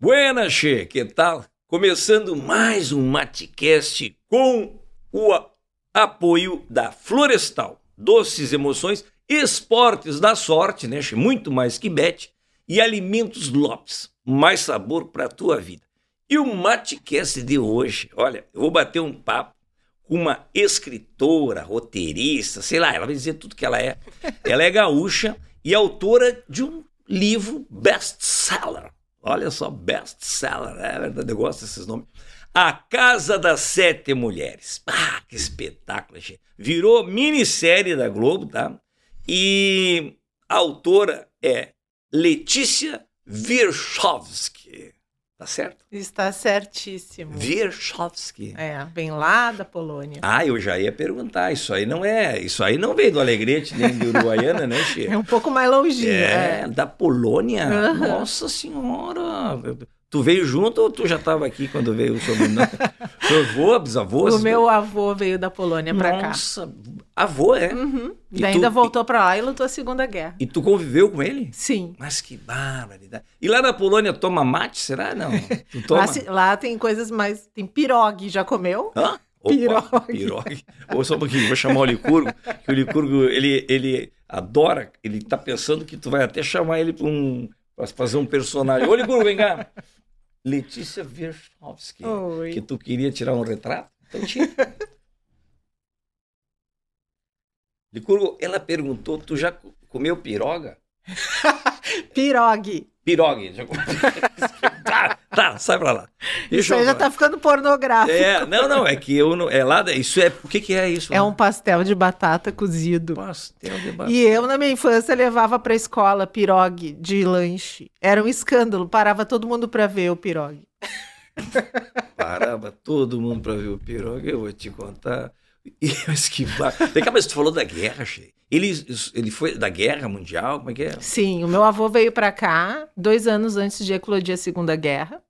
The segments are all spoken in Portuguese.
Buenas, che, que tal? Começando mais um Matecast com o a- apoio da Florestal. Doces emoções, esportes da sorte, né? che? Muito mais que bet. E Alimentos Lopes. Mais sabor para tua vida. E o Matecast de hoje, olha, eu vou bater um papo com uma escritora, roteirista, sei lá, ela vai dizer tudo que ela é. Ela é gaúcha e autora de um livro best-seller. Olha só, best-seller, é verdade, eu gosto desses nomes. A Casa das Sete Mulheres. Ah, que espetáculo, gente. Virou minissérie da Globo, tá? E a autora é Letícia Virchovsky. Tá certo? Está certíssimo. Virchovsky. É, vem lá da Polônia. Ah, eu já ia perguntar. Isso aí não é. Isso aí não veio do Alegrete nem de Uruguaiana, né, Che? É um pouco mais longinho. É, É. da Polônia. Aham. Nossa Senhora. Tu veio junto ou tu já estava aqui quando veio o sobrenome? Seu avô, bisavô? O meu avô veio da Polônia pra cá. Nossa, avô, é? Uhum. E E ainda tu- voltou pra lá e lutou a Segunda Guerra. E tu conviveu com ele? Sim. Mas que barbaridade. E lá na Polônia toma mate, será? Não. Tu toma? Lá, se- lá tem coisas mais. Tem pirogue, já comeu? Hã? Opa, Pirogue. pirogue. Ou só um pouquinho, vou chamar o Licurgo, que o Licurgo, ele, ele adora, ele tá pensando que tu vai até chamar ele para um, pra fazer um personagem. Ô, Licurgo, vem cá. Letícia Virchovsky, Oi. que tu queria tirar um retrato? Então tira. Licurgo, ela perguntou, tu já co- comeu piroga? Pirogue. Pirogue. Tá, tá, sai pra lá. Isso aí já tá ficando pornográfico. É, não, não, é que eu não. É lá, isso é. O que, que é isso? É um pastel de batata cozido. pastel de batata. E eu, na minha infância, levava pra escola pirogue de lanche. Era um escândalo, parava todo mundo pra ver o pirogue. Parava todo mundo pra ver o piroga, eu vou te contar. E eu esquivar. Vem cá, mas tu falou da guerra, Che. Ele, ele foi da guerra mundial? Como é que é? Sim, o meu avô veio pra cá dois anos antes de eclodir a Segunda Guerra.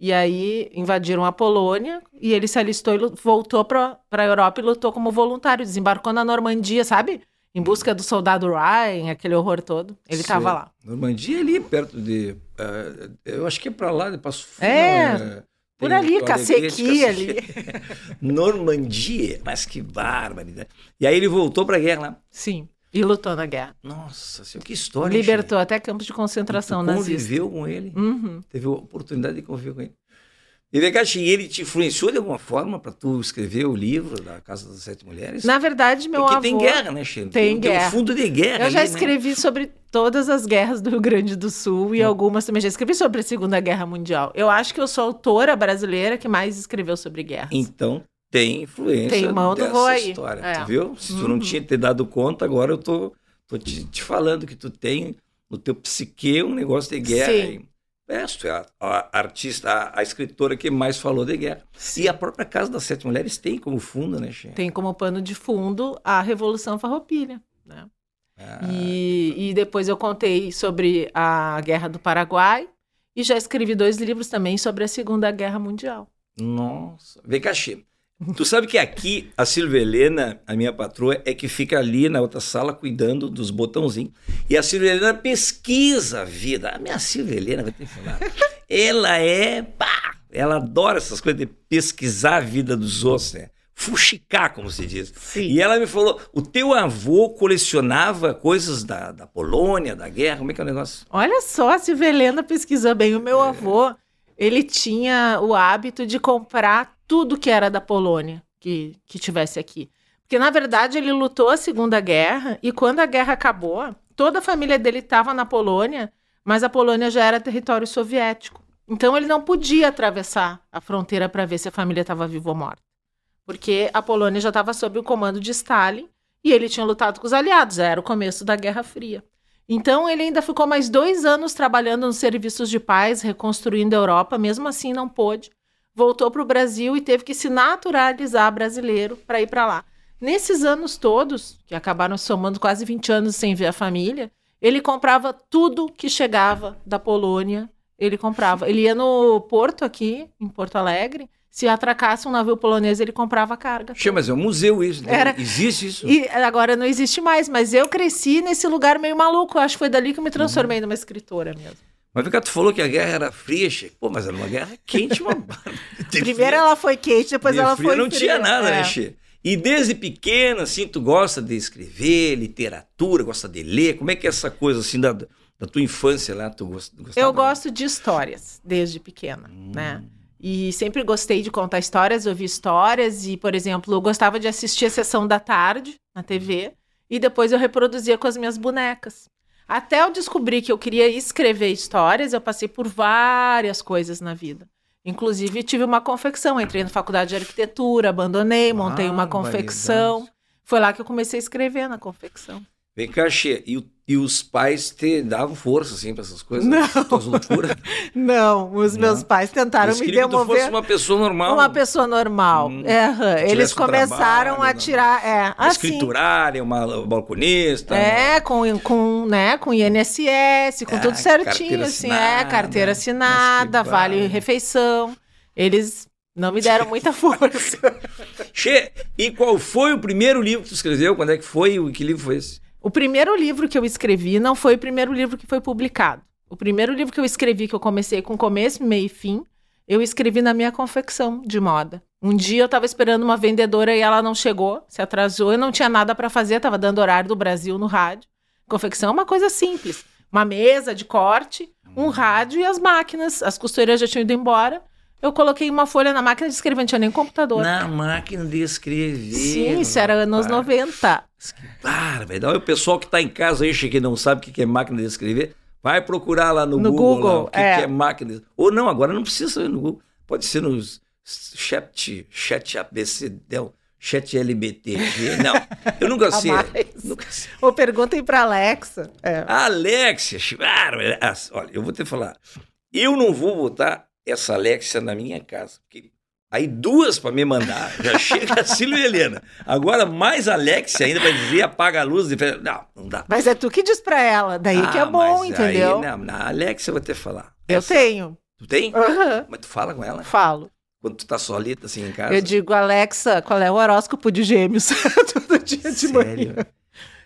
E aí invadiram a Polônia e ele se alistou e voltou pra pra Europa e lutou como voluntário. Desembarcou na Normandia, sabe? Em busca do soldado Ryan, aquele horror todo. Ele Sei. tava lá. Normandia ali perto de. eh, eu acho que é pra lá de Passo Fundo. É, né? Por ali, Cacequi ali. Normandia, mas que barbaridade. E aí ele voltou pra guerra lá. Sim, e lutou na guerra. Nossa, senhora, que história. Libertou até campos de concentração nazista. conviveu com ele. Uhum. Teve a oportunidade de conviver com ele. E vem cá, Che, e ele te influenciou de alguma forma para tu escrever o livro da Casa das Sete Mulheres? Na verdade, meu Porque avô... tem guerra, né, Che? Tem um guerra. fundo de guerra. Eu já ali, né? escrevi sobre todas as guerras do Rio Grande do Sul e algumas também já escrevi sobre a Segunda Guerra Mundial. Eu acho que eu sou a autora brasileira que mais escreveu sobre guerras. Então tem influência Tem mão do dessa aí. história, É. tu viu? Se tu não Uhum. tinha te dado conta, agora eu tô, tô te, te falando que tu tem no teu psique um negócio de guerra. Sim. aí. É, a, a artista, a, a escritora que mais falou de guerra. Sim. E a própria Casa das Sete Mulheres tem como fundo, né, Che? Tem como pano de fundo a Revolução Farroupilha. Né? Ah, E, e depois eu contei sobre a Guerra do Paraguai e já escrevi dois livros também sobre a Segunda Guerra Mundial. Nossa. Vem cá, Che. Tu sabe que aqui a Silvia Helena, a minha patroa, é que fica ali na outra sala cuidando dos botãozinhos. E a Silvia Helena pesquisa a vida. A minha Silvia Helena, vai ter que falar. Ela é. Pá, ela adora essas coisas de pesquisar a vida dos outros, né? Fuxicar, como se diz. Sim. E ela me falou: o teu avô colecionava coisas da, da Polônia, da guerra, como é que é o negócio? Olha só, a Silvia Helena pesquisou bem. O meu avô, ele tinha o hábito de comprar tudo que era da Polônia que, que tivesse aqui. Porque, na verdade, ele lutou a Segunda Guerra e quando a guerra acabou, toda a família dele estava na Polônia, mas a Polônia já era território soviético. Então, ele não podia atravessar a fronteira para ver se a família estava viva ou morta. Porque a Polônia já estava sob o comando de Stalin e ele tinha lutado com os aliados, era o começo da Guerra Fria. Então ele ainda ficou mais dois anos trabalhando nos serviços de paz, reconstruindo a Europa, mesmo assim não pôde. Voltou para o Brasil e teve que se naturalizar brasileiro para ir para lá. Nesses anos todos, que acabaram somando quase 20 anos sem ver a família, ele comprava tudo que chegava da Polônia, ele comprava. Ele ia no porto aqui, em Porto Alegre, se atracasse um navio polonês, ele comprava a carga. Che, mas é um museu isso. né? Era- Existe isso? E agora não existe mais, mas eu cresci nesse lugar meio maluco. Eu acho que foi dali que eu me transformei numa escritora mesmo. Mas vem cá, tu falou que a guerra era fria, che. Pô, mas era uma guerra quente, uma Primeiro ela foi quente, depois de ela fria foi não fria. tinha nada, é. né, Che? E desde pequena, assim, tu gosta de escrever, literatura, gosta de ler? Como é que é essa coisa, assim, da, da tua infância lá? Tu gost- gostava? Eu gosto de histórias, desde pequena, Hum. né? E sempre gostei de contar histórias, ouvir histórias. E, por exemplo, eu gostava de assistir a sessão da tarde na TV. E depois eu reproduzia com as minhas bonecas. Até eu descobrir que eu queria escrever histórias, eu passei por várias coisas na vida. Inclusive, tive uma confecção. Entrei na faculdade de arquitetura, abandonei, montei uma confecção. Foi lá que eu comecei a escrever na confecção. Vem cá, Che. E, e os pais te davam força, assim, pra essas coisas? Não. Essas loucuras? Não, os meus Não. pais tentaram Eles me queriam que tu demover. fosse uma pessoa normal. Uma pessoa normal. Hum. É. Eles começaram trabalho, a né? tirar. É, assim. escriturária, uma balconista. É, com, com, né, com INSS, com É, tudo certinho, assim, é, assinada. carteira assinada, Mas que vale refeição. Eles não me deram muita força. Che, e qual foi o primeiro livro que tu escreveu? Quando é que foi? e Que livro foi esse? O primeiro livro que eu escrevi não foi o primeiro livro que foi publicado. O primeiro livro que eu escrevi, que eu comecei com começo, meio e fim, eu escrevi na minha confecção de moda. Um dia eu estava esperando uma vendedora e ela não chegou, se atrasou, eu não tinha nada para fazer, estava dando horário do Brasil no rádio. Confecção é uma coisa simples. Uma mesa de corte, um rádio e as máquinas. As costureiras já tinham ido embora. Eu coloquei uma folha na máquina de escrever, não tinha nem computador. Na máquina de escrever. Sim, isso era anos rapaz. 90. Bárbaro. O pessoal que está em casa aí, que não sabe o que é máquina de escrever, vai procurar lá no, No Google, Google, lá, o que é. que é máquina. de- Ou não, agora não precisa saber no Google. Pode ser nos chat, chat ABC, não, chat LBTG. Não, eu nunca sei. Nunca sei. Ou perguntem para Alexa. É. Alexia, bárbaro. Ah, Olha, eu vou te falar. Eu não vou botar essa Alexia na minha casa. Porque aí duas para me mandar. Já chega a Silvia Helena. Agora mais Alexia ainda para dizer apaga a luz. e Não, não dá. Mas é tu que diz pra ela, daí que é Ah, bom, entendeu? Aí, não, na Alexia eu vou te falar. Eu Essa- tenho. Tu tem? Aham. Mas tu fala com ela? Falo. Quando tu tá solita assim em casa? Eu digo, Alexa, qual é o horóscopo de gêmeos? Todo dia de manhã. Sério?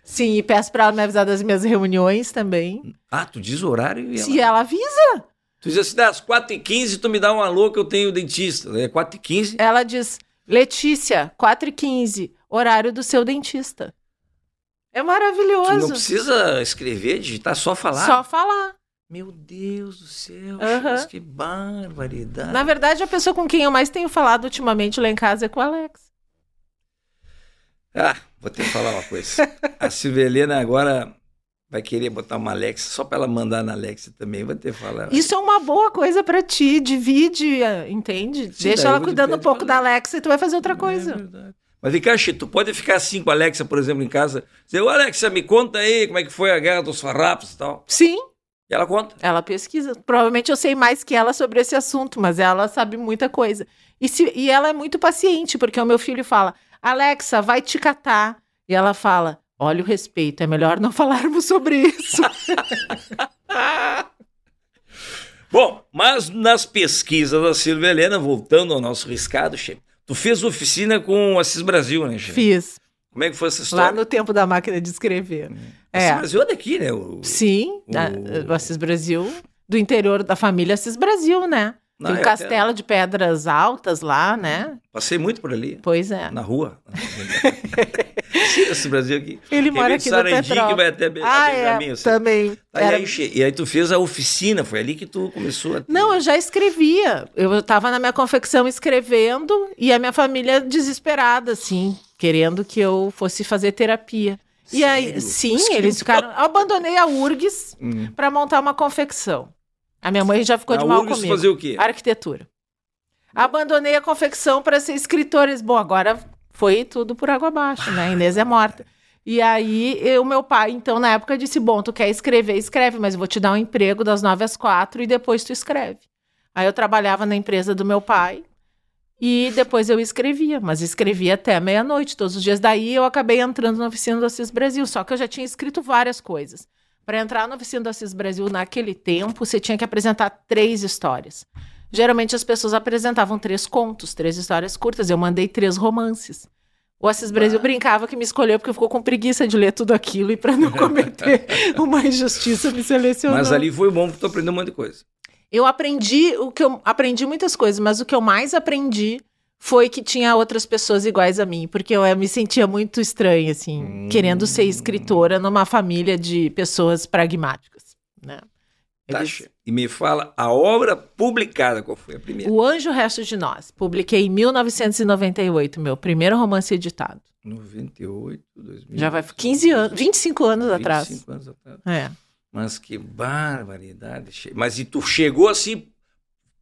Sim, e peço pra ela me avisar das minhas reuniões também. Ah, tu diz o horário e ela... Se ela avisa, Tu diz assim, das 4h15 tu me dá um alô que eu tenho dentista. É 4h15? ela diz, Letícia, 4h15, horário do seu dentista. É Tu maravilhoso. não precisa escrever, digitar, só falar. Só falar. Meu Deus do céu, Aham. Chas, que barbaridade. Na verdade, a pessoa com quem eu mais tenho falado ultimamente lá em casa é com o Alex. Ah, vou te falar uma coisa. A Silvia Helena agora vai querer botar uma Alexa só para ela mandar na Alexa também. Vou te falar. Isso é uma boa coisa pra ti, divide, eh, entende? Sim, Deixa ela cuidando um pouco da. Alexa e tu vai fazer outra É coisa. verdade. Mas vem cá, tu pode ficar assim com a Alexa, por exemplo, em casa. Dizer, ô Alexa, me conta aí como é que foi a guerra dos farrapos e tal. Sim, E ela conta. ela pesquisa. Provavelmente eu sei mais que ela sobre esse assunto, mas ela sabe muita coisa. E, se- e ela é muito paciente, porque o meu filho fala: Alexa, vai te catar. E ela fala: olha o respeito, é melhor não falarmos sobre isso. Bom, mas nas pesquisas da Silvia Helena, voltando ao nosso riscado, Che, tu fez oficina com o Assis Brasil, né, Che? Fiz. Como é que foi essa história? Lá no tempo da máquina de escrever. Assis É. Brasil é daqui, né? O... Sim, O- o Assis Brasil, do interior da família Assis Brasil, né? Não, Tem um eu castelo de pedras altas lá, né? Passei muito por ali, Pois é. na rua. Sim, esse Brasil aqui. Ele Quem mora aqui no Sarandi que Petrópolis. vai até, Be- Ah, até é, Benjamin, assim. também. Aí, Era- aí, e aí tu fez a oficina, foi ali que tu começou a... Não, eu já escrevia. Eu estava na minha confecção escrevendo e a minha família desesperada, assim, querendo que eu fosse fazer terapia. E aí, Sério? sim, Mas que eles ficaram. Eu abandonei a URGS Hum. para montar uma confecção. A minha mãe já ficou A de mal URGS comigo. fazer o quê? Arquitetura. Abandonei a confecção para ser escritores. Bom, agora foi tudo por água abaixo, né? A Inês é morta. E aí, o meu pai, então, na época, disse: Bom, tu quer escrever, escreve, mas eu vou te dar um emprego das nove às quatro e depois tu escreve. Aí eu trabalhava na empresa do meu pai e depois eu escrevia, mas escrevia até meia-noite, todos os dias. Daí eu acabei entrando na oficina do Assis Brasil, só que eu já tinha escrito várias coisas. Para entrar na oficina do Assis Brasil naquele tempo, você tinha que apresentar três histórias. Geralmente as pessoas apresentavam três contos, três histórias curtas. Eu mandei três romances. O Assis Brasil brincava que me escolheu porque ficou com preguiça de ler tudo aquilo e para não cometer uma injustiça me selecionou. Mas ali foi bom porque tu aprendeu um monte de coisa. Eu aprendi o que eu aprendi muitas coisas, mas o que eu mais aprendi foi que tinha outras pessoas iguais a mim, porque eu, eu me sentia muito estranha, assim, Hum. querendo ser escritora numa família de pessoas pragmáticas, né? Tá, Eles- E me fala a obra publicada, qual foi a primeira? O Anjo Resto de Nós. Publiquei em 1998, meu primeiro romance editado. 98, 2000. Já vai 15 anos, 25 anos 25 atrás. anos atrás. É. Mas que barbaridade. Mas e tu chegou assim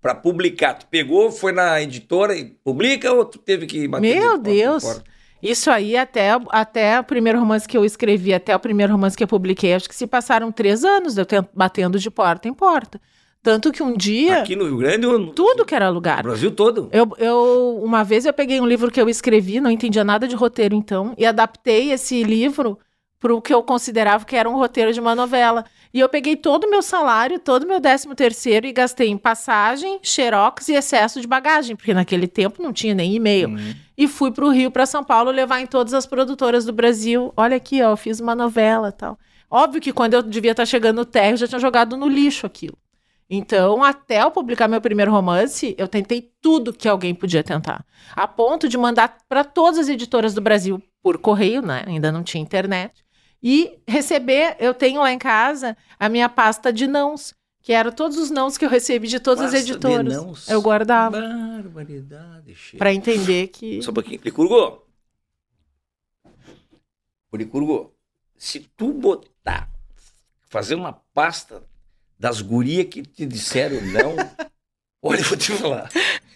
para publicar? Tu pegou, foi na editora e publica ou tu teve que bater de Meu em Deus. Isso aí, até, até o primeiro romance que eu escrevi, até o primeiro romance que eu publiquei, acho que se passaram três anos eu batendo de porta em porta. Tanto que um dia, Aqui no Rio Grande ou no tudo que era no lugar. Brasil todo? Eu, eu, uma vez eu peguei um livro que eu escrevi, não entendia nada de roteiro então, e adaptei esse livro para o que eu considerava que era um roteiro de uma novela. E eu peguei todo o meu salário, todo o meu décimo terceiro e gastei em passagem, xerox e excesso de bagagem, porque naquele tempo não tinha nem e-mail. Hum. E fui para o Rio, para São Paulo, levar em todas as produtoras do Brasil. Olha aqui, ó, eu fiz uma novela e tal. Óbvio que quando eu devia estar chegando no térreo, eu já tinha jogado no lixo aquilo. Então, até eu publicar meu primeiro romance, eu tentei tudo que alguém podia tentar. A ponto de mandar para todas as editoras do Brasil por correio, né? Ainda não tinha internet. E receber, eu tenho lá em casa a minha pasta de nãos, que eram todos os nãos que eu recebi de todas as Pasta de editoras. nãos. Eu guardava Barbaridade. para entender que Só um pouquinho. Licurgo. Licurgo, se tu botar, fazer uma pasta das gurias que te disseram não, olha, eu vou te falar,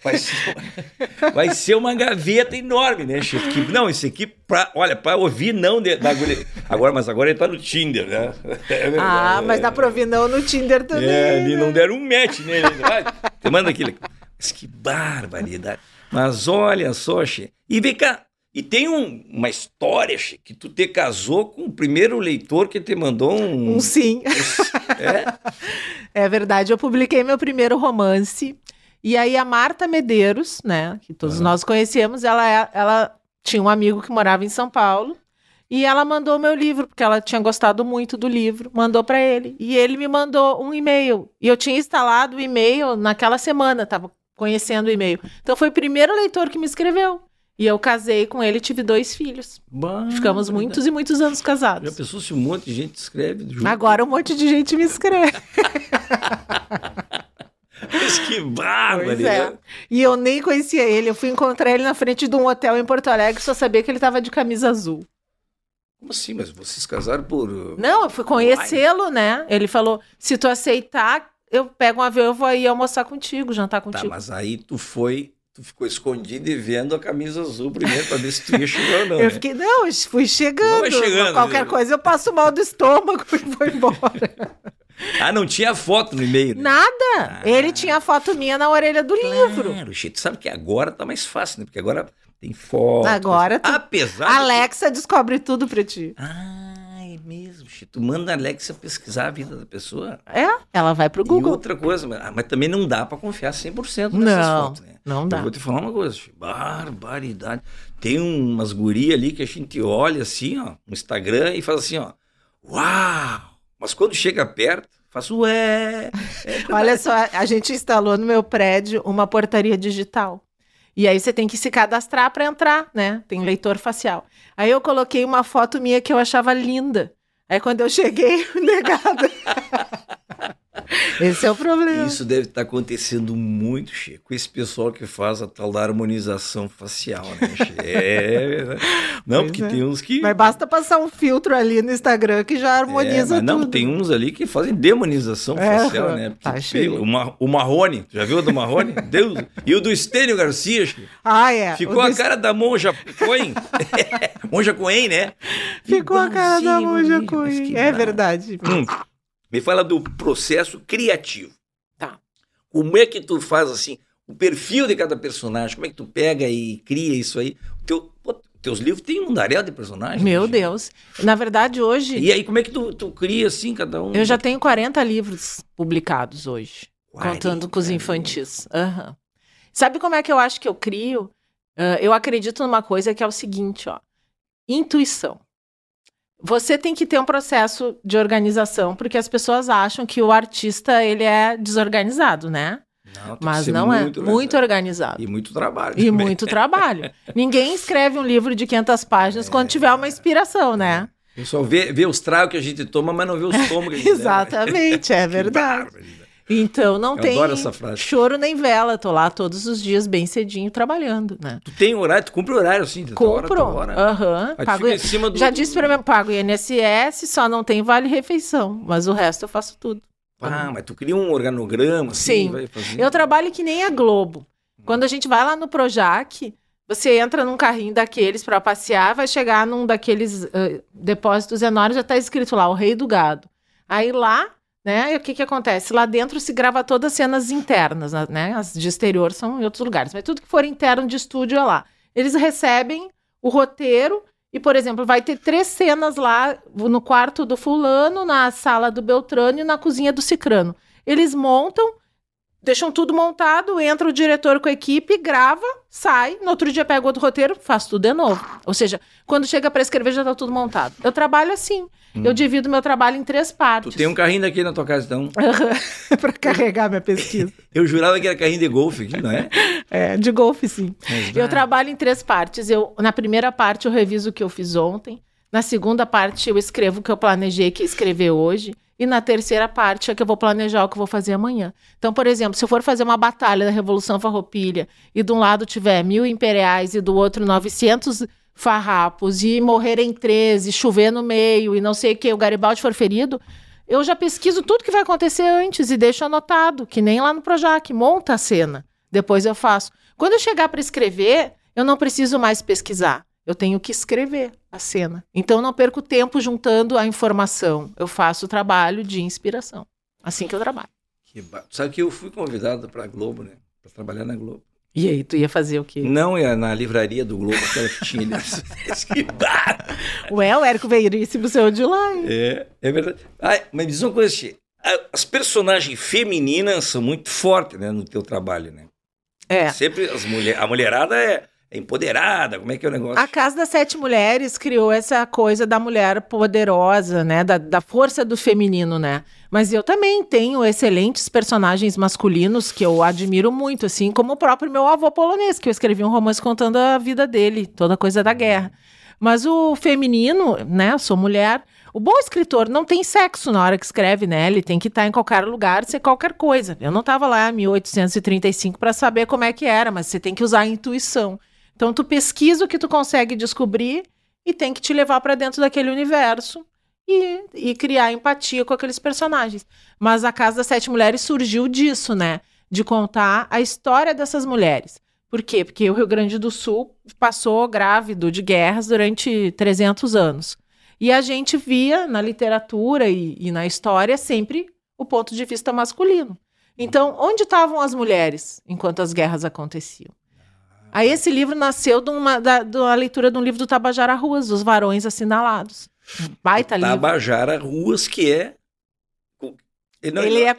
vai ser, uma- vai ser uma gaveta enorme, né, chefe? Que- Não, esse aqui, pra, olha, para ouvir não de- da guria. Agora, mas agora ele tá no Tinder, né? É Ah, mas dá pra ouvir não no Tinder também. é, ali né? não deram um match nele. Vai, te manda aquilo. Mas que barbaridade. Mas olha só, Che. E vem cá. E tem um- uma história, Che, que tu te casou com o primeiro leitor que te mandou um. Um sim. É? É verdade, eu publiquei meu primeiro romance. E aí a Marta Medeiros, né, que todos Ah. nós conhecemos, ela, é- ela tinha um amigo que morava em São Paulo. E ela mandou meu livro, porque ela tinha gostado muito do livro, mandou para ele. E ele me mandou um e-mail. E eu tinha instalado o e-mail naquela semana, estava conhecendo o e-mail. Então foi o primeiro leitor que me escreveu. E eu casei com ele e tive dois filhos. Ficamos muitos e muitos anos Já casados. pensou se um monte de gente escreve junto? Agora um monte de gente me escreve. Mas que Pois barbaridade. é. E eu nem conhecia ele. Eu fui encontrar ele na frente de um hotel em Porto Alegre, só sabia que ele tava de camisa azul. Como assim? Mas vocês casaram por. uh, Não, eu fui conhecê-lo, né? Ele falou: se tu aceitar, eu pego um avião, eu vou aí almoçar contigo, jantar Tá, contigo. mas aí tu foi. Tu ficou escondido e vendo a camisa azul primeiro pra ver se tu ia chegar ou não. eu né? fiquei, não, fui chegando. Vai chegando, Qualquer né? coisa eu passo mal do estômago e vou embora. Ah, não tinha foto no e-mail. Né? Nada. Ele tinha a foto minha na orelha do livro. Claro, Che, tu sabe que agora tá mais fácil, né? Porque agora tem foto. Agora tu- Apesar. de que- Alexa descobre tudo pra ti. Ah, é mesmo, Che. Tu manda a Alexa pesquisar a vida da pessoa. É, ela vai pro E Google. outra coisa, mas, ah, mas também não dá pra confiar 100% nessas Não, fotos, né? não Eu dá. vou te falar uma coisa, Che. barbaridade. Tem umas gurias ali que a gente olha assim, ó, no Instagram e faz assim, ó, uau! Mas quando chega perto, faz ué. É Olha só, a gente instalou no meu prédio uma portaria digital. E aí você tem que se cadastrar para entrar, né? Tem leitor facial. Aí eu coloquei uma foto minha que eu achava linda. Aí quando eu cheguei, negada. Esse é o problema. Isso deve estar acontecendo muito, Che, com esse pessoal que faz a tal da harmonização facial, né, Che? É verdade. Não, Pois porque é. tem uns que. Mas basta passar um filtro ali no Instagram que já É, harmoniza mas não, tudo. tem uns ali que fazem demonização É, facial, né? Tá cheio. o, Ma- o Marrone, já viu o do Marrone? Deus. E o do Estênio Garcia, Che? Ah, é. Ficou a do- cara da Monja Coen. monja Coen, né? Ficou a cara da Monja Coen. É verdade. Hum, me fala do processo criativo. Tá. Como é que tu faz assim, o perfil de cada personagem? Como é que tu pega e cria isso aí? Teu, pô, teus livros têm um mundaréu de personagens. Meu gente. Deus. Na verdade, hoje, E aí, como é que tu, tu cria assim, cada um? eu já tenho 40 livros publicados hoje. 40 Contando com os infantis. Aham. Sabe como é que eu acho que eu crio? Uh, eu acredito numa coisa que é o seguinte, ó. Intuição. Você tem que ter um processo de organização, porque as pessoas acham que o artista ele é desorganizado, né? Não, Mas não é. muito Muito organizado. E muito trabalho. E também. muito trabalho. Ninguém escreve um livro de 500 páginas quando tiver uma inspiração, né? O pessoal vê, vê os tragos que a gente toma, mas não vê os tomos que a gente. Exatamente, é verdade. Então não Eu tem adoro essa frase. choro nem vela. Tô lá todos os dias bem cedinho trabalhando, né? Tu tem horário, tu cumpre horário assim, Compro. Aham. Pago- em cima do... Já disse pra mim, pago INSS, só não tem vale refeição, mas o resto eu faço tudo. Ah, mas tu cria um organograma, assim, Sim. fazendo. Eu trabalho que nem a Globo. Quando a gente vai lá no Projac, você entra num carrinho daqueles para passear, vai chegar num daqueles ah, depósitos enormes, já tá escrito lá, o rei do gado. Aí lá, né, e o que que acontece? Lá dentro se grava todas as cenas internas, né? As de exterior são em outros lugares, mas tudo que for interno de estúdio é lá. Eles recebem o roteiro e, por exemplo, vai ter três cenas lá no quarto do fulano, na sala do Beltrano e na cozinha do Cicrano. Eles montam, deixam tudo montado, entra o diretor com a equipe, grava, sai, no outro dia pega outro roteiro, faz tudo de novo. Ou seja, quando chega para escrever já tá tudo montado. Eu trabalho assim. Eu divido meu trabalho em três Tu partes. tem um carrinho daqui na tua casa, então. para carregar minha pesquisa. Eu jurava que era carrinho de golfe aqui, não é? É, de golfe, sim. Mas, Eu ah, trabalho em três partes. Eu, na primeira parte, eu reviso o que eu fiz ontem. Na segunda parte, eu escrevo o que eu planejei que escrever hoje. E na terceira parte é que eu vou planejar o que eu vou fazer amanhã. Então, por exemplo, se eu for fazer uma batalha da Revolução Farroupilha e de um lado tiver mil imperiais e do outro 900 farrapos e morrerem 13, chover no meio e não sei o que, o Garibaldi for ferido, eu já pesquiso tudo que vai acontecer antes e deixo anotado, que nem lá no Projac, monta a cena. Depois eu faço. Quando eu chegar para escrever, eu não preciso mais pesquisar. Eu tenho que escrever a cena. Então não perco tempo juntando a informação. Eu faço o trabalho de inspiração. Assim que eu trabalho. que ba- Sabe que eu fui convidado pra Globo, né? Pra trabalhar na Globo. E aí, tu ia fazer o quê? Não é na livraria do Globo, aquela que tinha. que Ué, o Érico Veríssimo saiu de lá. hein? É, é verdade. Ah, mas diz uma coisa, Tia. A- As personagens femininas são muito fortes, né, no teu trabalho, né? É. Sempre as mulher, a mulherada é empoderada, como é que é o negócio? A Casa das Sete Mulheres criou essa coisa da mulher poderosa, né? Da, da força do feminino, né? Mas eu também tenho excelentes personagens masculinos que eu admiro muito, assim como o próprio meu avô polonês, que eu escrevi um romance contando a vida dele, toda coisa da guerra. Mas o feminino, né? Eu sou mulher. O bom escritor não tem sexo na hora que escreve, né? Ele tem que estar em qualquer lugar, ser qualquer coisa. Eu não estava lá em 1835 para saber como é que era, mas você tem que usar a intuição. Então tu pesquisa o que tu consegue descobrir e tem que te levar para dentro daquele universo e, e criar empatia com aqueles personagens. Mas a Casa das Sete Mulheres surgiu disso, né? De contar a história dessas mulheres. Por quê? Porque o Rio Grande do Sul passou grávido de guerras durante 300 anos. E a gente via na literatura e, e na história sempre o ponto de vista masculino. Então, onde estavam as mulheres enquanto as guerras aconteciam? Aí esse livro nasceu de uma, da, de uma leitura de um livro do Tabajara Ruas, dos varões assinalados. Baita livro. Tabajara Ruas, que é... Ele não, Ele é,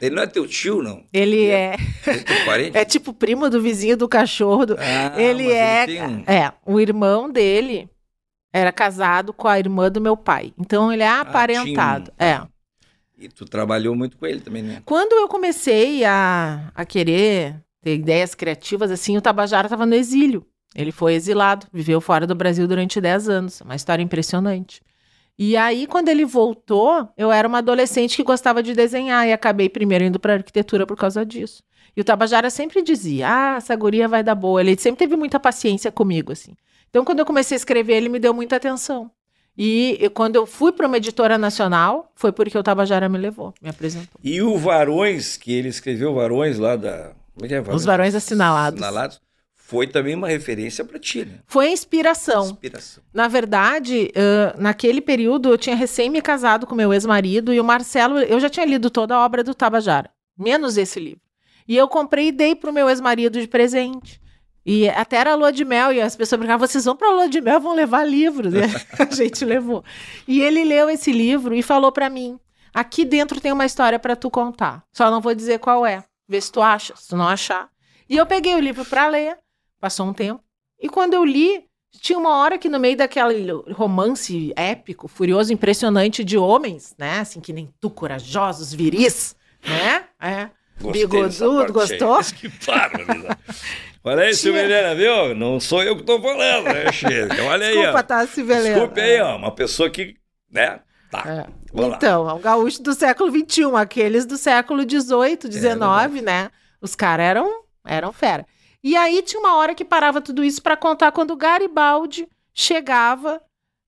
ele não é teu tio, não? ele é, Ele é parente? é tipo primo do vizinho do cachorro. do- Ah, ele é, tem um- é, o irmão dele era casado com a irmã do meu pai. Então ele é aparentado. tinha um- É. E tu trabalhou muito com ele também, né? Quando eu comecei a, a querer ter ideias criativas, assim, o Tabajara estava no exílio. Ele foi exilado, viveu fora do Brasil durante 10 anos. Uma história impressionante. E aí, quando ele voltou, eu era uma adolescente que gostava de desenhar e acabei primeiro indo para arquitetura por causa disso. E o Tabajara sempre dizia: Ah, essa guria vai dar boa. Ele sempre teve muita paciência comigo, assim. Então, quando eu comecei a escrever, ele me deu muita atenção. E quando eu fui para uma editora nacional, foi porque o Tabajara me levou, me apresentou. E o Varões, que ele escreveu Varões lá da... É é? Os Varões Assinalados. Assinalados. Foi também uma referência para ti, né? Foi a inspiração. Inspiração. Na verdade, ãh, naquele período eu tinha recém me casado com meu ex-marido e o Marcelo, eu já tinha lido toda a obra do Tabajara, menos esse livro. E eu comprei e dei pro meu ex-marido de presente. E até era lua de mel, e as pessoas brincavam, vocês vão pra lua de mel, vão levar livros. E a gente levou. E ele leu esse livro e falou pra mim, aqui dentro tem uma história pra tu contar. Só não vou dizer qual é. Vê se tu acha, se tu não achar. E eu peguei o livro pra ler, passou um tempo. E quando eu li, tinha uma hora que no meio daquele romance épico, furioso, impressionante de homens, né? Assim, que nem tu, corajosos, viris, né? É. Gostei Bigodudo, parte aí. gostou? Que bárbaro. Olha aí, Silvelena, viu? Não sou eu que tô falando, né? Olha aí, Desculpa, ó. tá, Sivelena. Desculpe aí, ó. Uma pessoa que, né? Tá. É. Então, é um gaúcho do século XXI, aqueles do século XVIII, XIX, né? Os caras eram, eram fera. E aí tinha uma hora que parava tudo isso para contar quando o Garibaldi chegava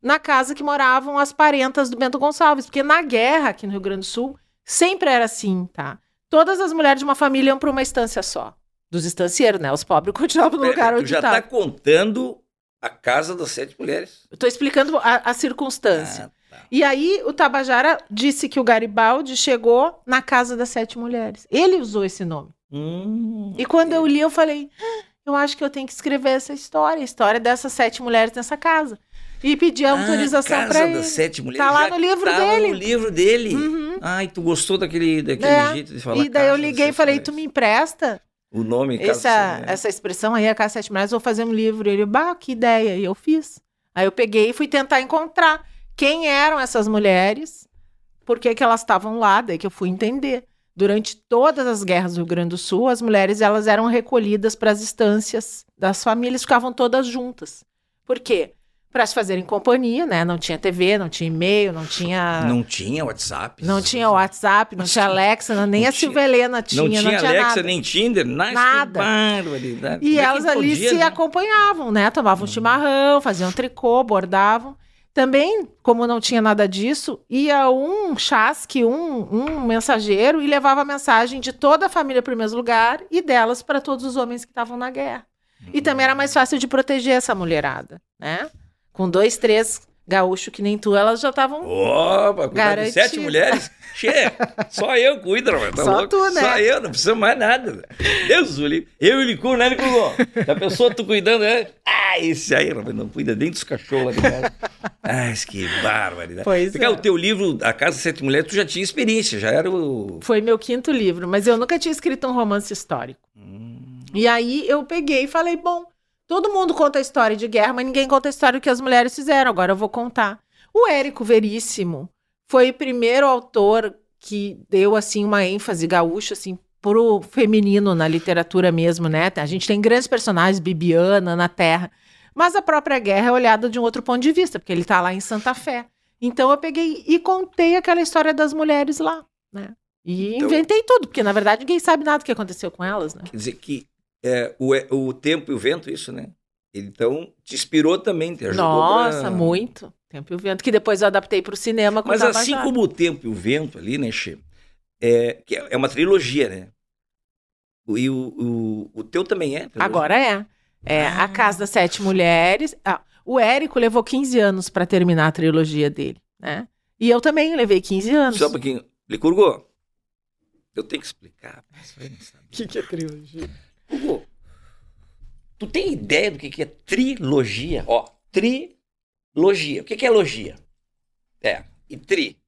na casa que moravam as parentas do Bento Gonçalves. Porque na guerra, aqui no Rio Grande do Sul, sempre era assim, tá? Todas as mulheres de uma família iam para uma estância só. Dos estancieiros, né? Os pobres continuavam no lugar tu onde já estavam. tá contando a casa das sete mulheres. Eu tô explicando a, a circunstância. Ah, tá. E aí o Tabajara disse que o Garibaldi chegou na casa das sete mulheres. Ele usou esse nome. Hum, E quando eu li, eu falei, "Ah, eu acho que eu tenho que escrever essa história, a história dessas sete mulheres nessa casa. E pedi Ah, autorização casa para das ele. sete mulheres. Tá lá no livro tava dele. no livro dele. Uhum. Ai, tu gostou daquele, daquele É, jeito de falar E daí eu casa das liguei e falei, mulheres. tu me empresta O nome casa das essa, mulheres. essa expressão aí, a Casa das Sete Mulheres, eu vou fazer um livro. Ele, bah, que ideia. E eu fiz. Aí eu peguei e fui tentar encontrar quem eram essas mulheres, por que que elas estavam lá, daí que eu fui entender. Durante todas as guerras do Rio Grande do Sul, as mulheres elas eram recolhidas para as estâncias das famílias, ficavam todas juntas. Por quê? Para se fazerem companhia, né? Não tinha TV, não tinha e-mail, não tinha Não tinha WhatsApp. não tinha WhatsApp, não tinha Alexa, não- nem Não a Silvelena tinha, Não tinha, não tinha Alexa, nada. nem Tinder, nada. Nada. barbaridade. E é elas ali podia, se né? Hum. acompanhavam, né? Tomavam chimarrão, faziam tricô, bordavam. Também, como não tinha nada disso, ia um chasque, um, um mensageiro e levava a mensagem de toda a família para o mesmo lugar e delas para todos os homens que estavam na guerra. E também era mais fácil de proteger essa mulherada, né? Com dois, três gaúchos que nem tu, elas já estavam. Opa, cuidar de sete mulheres. Che, só eu cuido, rapaz, tá Só louco? tu, né? Só eu, não precisa mais nada. Deus o livre. Eu e o Licur, né, Licur? Da pessoa tu cuidando, né? Ah, esse aí, rapaz, não cuida nem dos cachorros lá de casa. Ai, que barbaridade. Pois Porque é. o teu livro, A Casa das Sete Mulheres, tu já tinha experiência, já era o... Foi meu quinto livro, mas eu nunca tinha escrito um romance histórico. Hum, E aí eu peguei e falei, bom, todo mundo conta a história de guerra, mas ninguém conta a história que as mulheres fizeram. Agora eu vou contar. O Érico Veríssimo foi o primeiro autor que deu assim uma ênfase gaúcha assim pro feminino na literatura mesmo, né? A gente tem grandes personagens, Bibiana, na Terra, mas a própria guerra é olhada de um outro ponto de vista, porque ele tá lá em Santa Fé. Então eu peguei e contei aquela história das mulheres lá, né? E Então- inventei tudo, porque na verdade ninguém sabe nada do que aconteceu com elas, né? Quer dizer que é, o, o tempo e o vento, isso, né? Então, te inspirou também, te ajudou Nossa, pra- muito. Tempo e o Vento, que depois eu adaptei para o cinema com Mas o assim como o tempo e o vento ali, né, Che? É, que é uma trilogia, né? O- E o, o, o teu também é? trilogia? Agora é. É Ah. A Casa das Sete Mulheres. Ah, o Érico levou 15 anos para terminar a trilogia dele, né? E eu também levei 15 anos. Só um pouquinho. Licurgo, eu tenho que explicar. sabe. que, que é trilogia? Hugo, tu tem ideia do que que é trilogia? Ó, trilogia. O que que é logia? É, e tri.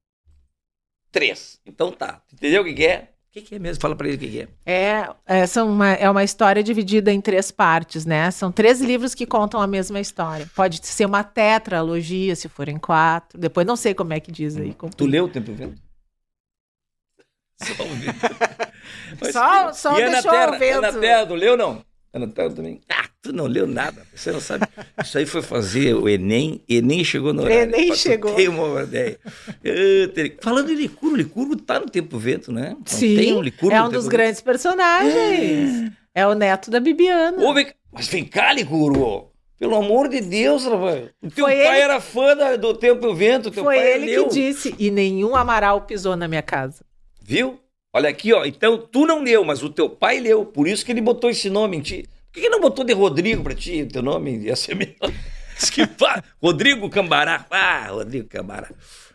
Três. Então tá. Entendeu o que que é? O que que é mesmo? Fala pra ele o que que é. É, é, são uma, é uma história dividida em três partes, né? São três livros que contam a mesma história. Pode ser uma tetralogia, se forem quatro. Depois não sei como é que diz aí. como- Tu leu o Tempo Vento? Só o vento. Mas Só- só e Ana deixou Terra, o vento. Ana Terra, tu leu não? Ana Terra também. Ah, tu não leu nada. Você não sabe. Isso aí foi fazer o Enem. Enem chegou no horário. Enem tu chegou. ter uma ideia. Teria- Falando em Licurgo, Licurgo tá no Tempo Vento, né? Não Sim, tem um Licurgo é um dos grandes personagens. É. o neto da Bibiana. Vento? Ô, vem- Mas vem cá, Licurgo. Pelo amor de Deus, rapaz. O teu Foi pai ele- era fã da- do Tempo e o Vento. Foi ele que disse. E nenhum Amaral pisou na minha casa. Viu? Olha aqui, ó. Então, tu não leu, mas o teu pai leu. Por isso que ele botou esse nome em ti. Por que, não botou de Rodrigo pra ti? O teu nome ia ser melhor. Que Rodrigo Cambará. Ah, Rodrigo Cambará.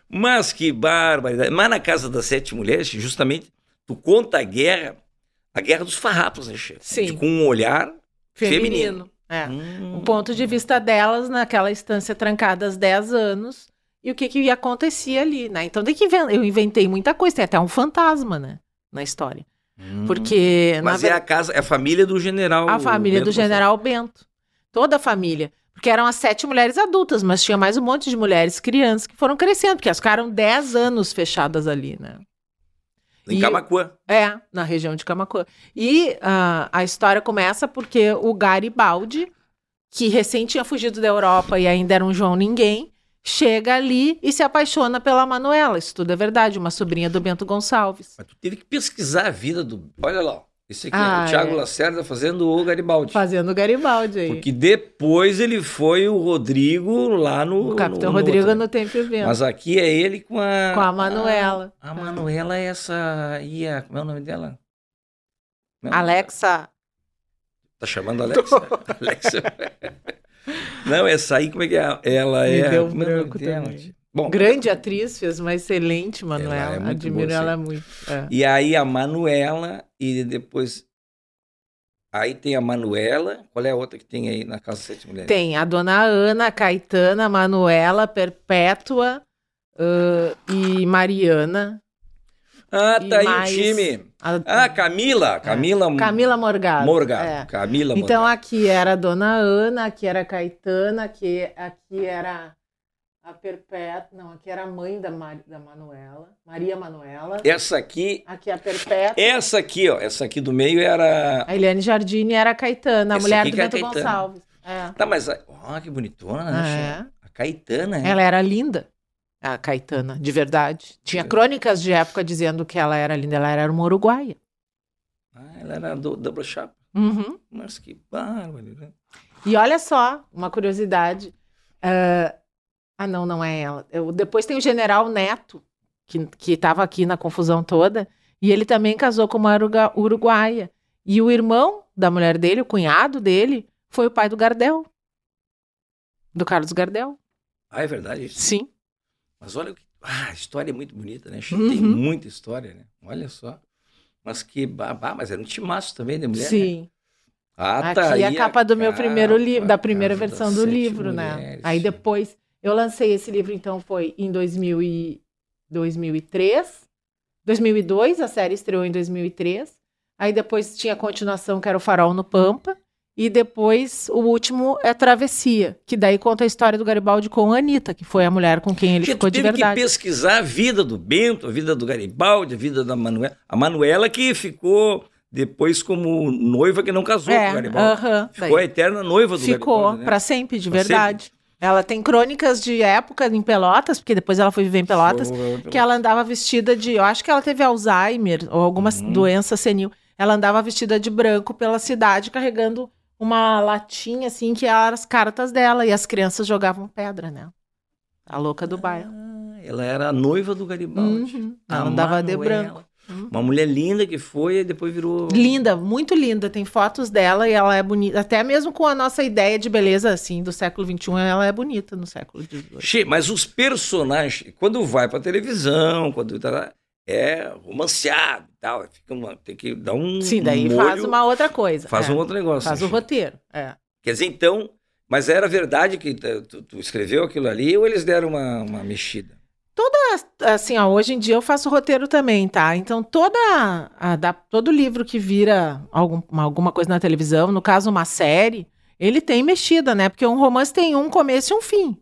Mas que barbaridade. Mas na Casa das Sete Mulheres, justamente, tu conta a guerra, a guerra dos farrapos, né, chefe? Sim. Com um olhar Feminino. É. Hum. O ponto de vista delas naquela instância trancadas 10 anos e o que, que acontecia ali, né? Então tem que eu inventei muita coisa, tem até um fantasma, né? Na história. Hum. Porque, Mas é a casa, é a família do general. a família Bento do general Bento. Toda a família. Porque eram as sete mulheres adultas, mas tinha mais um monte de mulheres crianças que foram crescendo, porque elas ficaram 10 anos fechadas ali, né? Em E- Camacuã. É, na região de Camacuã. E ah, a história começa porque o Garibaldi, que recém tinha fugido da Europa e ainda era um João Ninguém, chega ali e se apaixona pela Manuela. Isso tudo é verdade, uma sobrinha do Bento Gonçalves. Mas tu teve que pesquisar a vida do. Olha lá, esse aqui Ah, é o Thiago é. Lacerda fazendo o Garibaldi. Fazendo o Garibaldi aí. Porque depois ele foi o Rodrigo lá no. o Capitão no- no Rodrigo outro, no Tempo e Vento. Mas aqui é ele com a. Com a Manuela. A, a Manuela é essa. E a, como é o nome dela? É Alexa. Tá chamando a Alexa? Alexa. Não, essa aí, como é que é? Ela Me é. deu como é branco também. Bom, Grande atriz, fez uma excelente Ela Manuela. é muito Admiro boa, ela sim. muito. é. E aí a Manuela, e depois. Aí tem a Manuela. Qual é a outra que tem aí na Casa das Sete Mulheres? Tem a Dona Ana, a Caetana, a Manuela, Perpétua ãh, e Mariana. Ah, tá aí mais- o time. A- Ah, Camila. Camila. Camila Morgado. Morgado. é. Camila Então Morgado. aqui era a Dona Ana, aqui era a Caetana, aqui, aqui era a Perpétua. Não, aqui era a mãe da, Mari- da Manuela, Maria Manuela. Essa aqui. Aqui a Perpétua. Essa aqui, ó. Essa aqui do meio era. A Eliane Jardini era a Caetana, a Essa mulher do é Bento Caetana. Gonçalves. É. Tá, mas. Ó, que bonitona, né? É. A Caetana, né? Ela era linda, a Caetana, de verdade. Tinha crônicas de época dizendo que ela era linda, ela era uma uruguaia. Ah, ela era do Double Chapa. Uhum. Mas que bárbaro, né? E olha só, uma curiosidade. ah, ah, não, não é ela. Eu- depois tem o general Neto, que, estava aqui na confusão toda, e ele também casou com uma uruga- uruguaia. E o irmão da mulher dele, o cunhado dele, foi o pai do Gardel. Do Carlos Gardel. Ah, é verdade. Sim. Mas olha, o que- ah, a história é muito bonita, né? Uhum. Tem muita história, né? Olha só. Mas que babá, mas era um timaço também de mulher. né? Sim. Ah, tá Aqui é a capa do meu capa, primeiro livro, da primeira versão do livro, né? Mulheres. Aí depois eu lancei esse livro, então foi em 2000 e 2003, 2002, a série estreou em 2003. Aí depois tinha a continuação que era o Farol no Pampa. E depois o último é Travessia, que daí conta a história do Garibaldi com a Anitta, que foi a mulher com quem ele ficou de teve que verdade. pesquisar a vida do Bento, a vida do Garibaldi, a vida da Manuela. A Manuela que ficou depois como noiva que não casou com o É, Garibaldi. aham, Ficou a eterna noiva do Ficou Garibaldi, né? pra sempre, de Pra verdade. Ela tem crônicas de época em Pelotas, porque depois ela foi viver em Pelotas, Foi- que ela andava vestida de. Eu acho que ela teve Alzheimer ou alguma Uhum. doença senil. Ela andava vestida de branco pela cidade, carregando uma latinha, assim, que eram as cartas dela. E as crianças jogavam pedra, né? A louca do bairro. Ah, ela era a noiva do Garibaldi. Uhum. Ela andava de branco. Uhum. Uma mulher linda que foi e depois virou. Linda, muito linda. Tem fotos dela e ela é bonita. Até mesmo com a nossa ideia de beleza, assim, do século XXI, ela é bonita no século XVIII. Che, mas os personagens, quando vai pra televisão, quando tá, é romanceado tal, fica uma- tem que dar um. Sim, daí molho, faz uma outra coisa. faz é. um outro negócio. Faz o Che? roteiro. É. Quer dizer, então. Mas era verdade que tu, tu escreveu aquilo ali ou eles deram uma, uma mexida? Assim, ó, hoje em dia eu faço roteiro também, tá? Então, toda a- da- todo livro que vira algum- uma- alguma coisa na televisão, no caso uma série, ele tem mexida, né? Porque um romance tem um começo e um fim.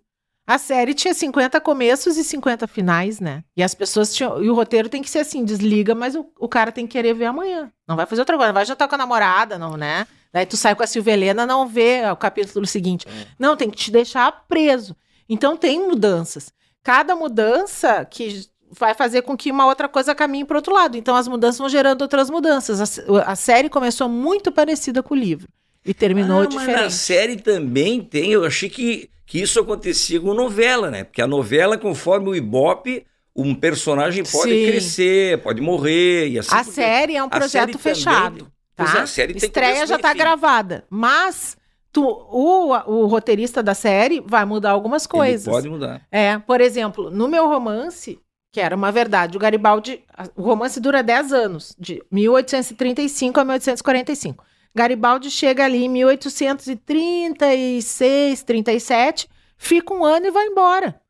A série tinha 50 começos e 50 finais, né? E as pessoas tinham. E o roteiro tem que ser assim: desliga, mas o, o cara tem que querer ver amanhã. Não vai fazer outra coisa, não vai jantar com a namorada, não, né? Daí tu sai com a Silvia Helena, não vê o capítulo seguinte. Não, tem que te deixar preso. Então tem mudanças. Cada mudança que vai fazer com que uma outra coisa caminhe para outro lado. Então as mudanças vão gerando outras mudanças. A, a série começou muito parecida com o livro e terminou Ah, Mas na diferente. série também tem. Eu achei que, que isso acontecia com novela, né? Porque a novela, conforme o Ibope, um personagem pode Sim. crescer, pode morrer. E assim A série é um projeto também- fechado. Pois Tá? é, a série tem Estreia já está gravada, mas tu, o, o roteirista da série vai mudar algumas coisas. Ele pode mudar. É, por exemplo, no meu romance, que era uma verdade, o Garibaldi, o romance dura 10 anos, de 1835 a 1845. Garibaldi chega ali em 1836, 37, fica um ano e vai embora.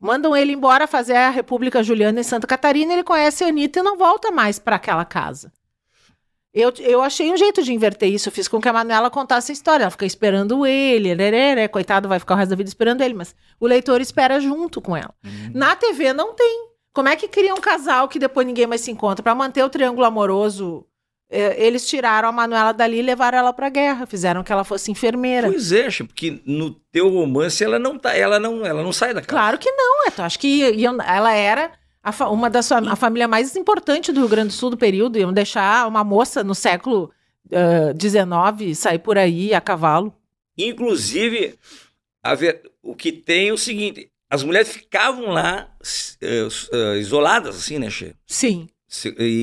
Mandam ele embora fazer a República Juliana em Santa Catarina, ele conhece a Anitta e não volta mais para aquela casa. Eu, eu achei um jeito de inverter isso. Eu fiz com que a Manuela contasse a história. Ela fica esperando ele, lerere, coitado, vai ficar o resto da vida esperando ele, mas o leitor espera junto com ela. Uhum. Na TV não tem. Como é que cria um casal que depois ninguém mais se encontra? Para manter o triângulo amoroso, eles tiraram a Manuela dali e levaram ela pra guerra. Fizeram que ela fosse enfermeira. Pois é, porque no teu romance ela não tá, ela não, ela não sai da casa. Claro que não, é. Tu acha que ela era a uma das a família mais importante do Rio Grande do Sul do período. Iam deixar uma moça no século XIX sair por aí a cavalo. Inclusive, a ver- o que tem é o seguinte: as mulheres ficavam lá eh, eh, isoladas, assim, né, Che? Sim,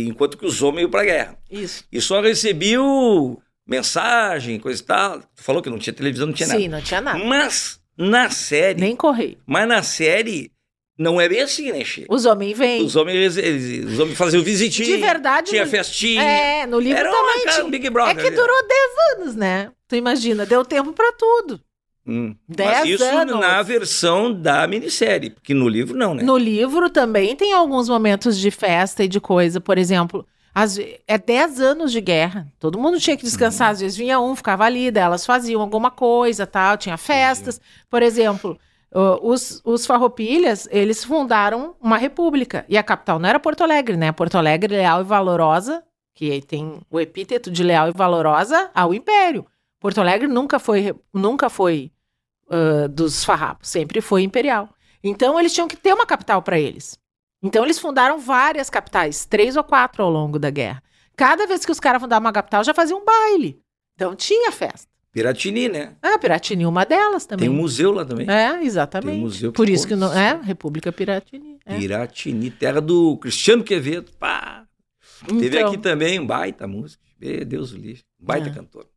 Enquanto que os homens iam pra guerra. isso. E só recebiam mensagem, coisa e tal. Tu falou que não tinha televisão, não tinha Sim, não tinha nada. nada. Mas na série, Nem correio. mas na série não é bem assim, né, Che? Os homens vêm. Os homens, eles- os homens faziam visitinha. De verdade, Tinha no- festinha. É, no livro Era também uma, cara, tinha. um Big É Brother. que ali. durou 10 anos, né? Tu imagina, deu tempo pra tudo. Hum. Dez Mas isso anos. na versão da minissérie, porque no livro não, né? No livro também tem alguns momentos de festa e de coisa. Por exemplo, ve- é 10 anos de guerra. Todo mundo tinha que descansar. Às vezes vinha um, ficava ali, elas faziam alguma coisa, tal. Tinha festas. Por exemplo, os, os farroupilhas, eles fundaram uma república. E a capital não era Porto Alegre, né? Porto Alegre, leal e valorosa, que aí tem o epíteto de leal e valorosa ao império. Porto Alegre nunca foi, nunca foi ah, dos farrapos, sempre foi imperial. Então eles tinham que ter uma capital para eles. Então eles fundaram várias capitais, três ou quatro ao longo da guerra. Cada vez que os caras fundavam uma capital, já faziam um baile. Então tinha festa. Piratini, né? Ah, Piratini, uma delas também. Tem um museu lá também. É, exatamente. Tem um museu Por isso que não é República Piratini. É. Piratini, terra do Cristiano Quevedo. Pá. Teve Então, aqui também um baita música. Meu Deus do livro. Baita É. cantor.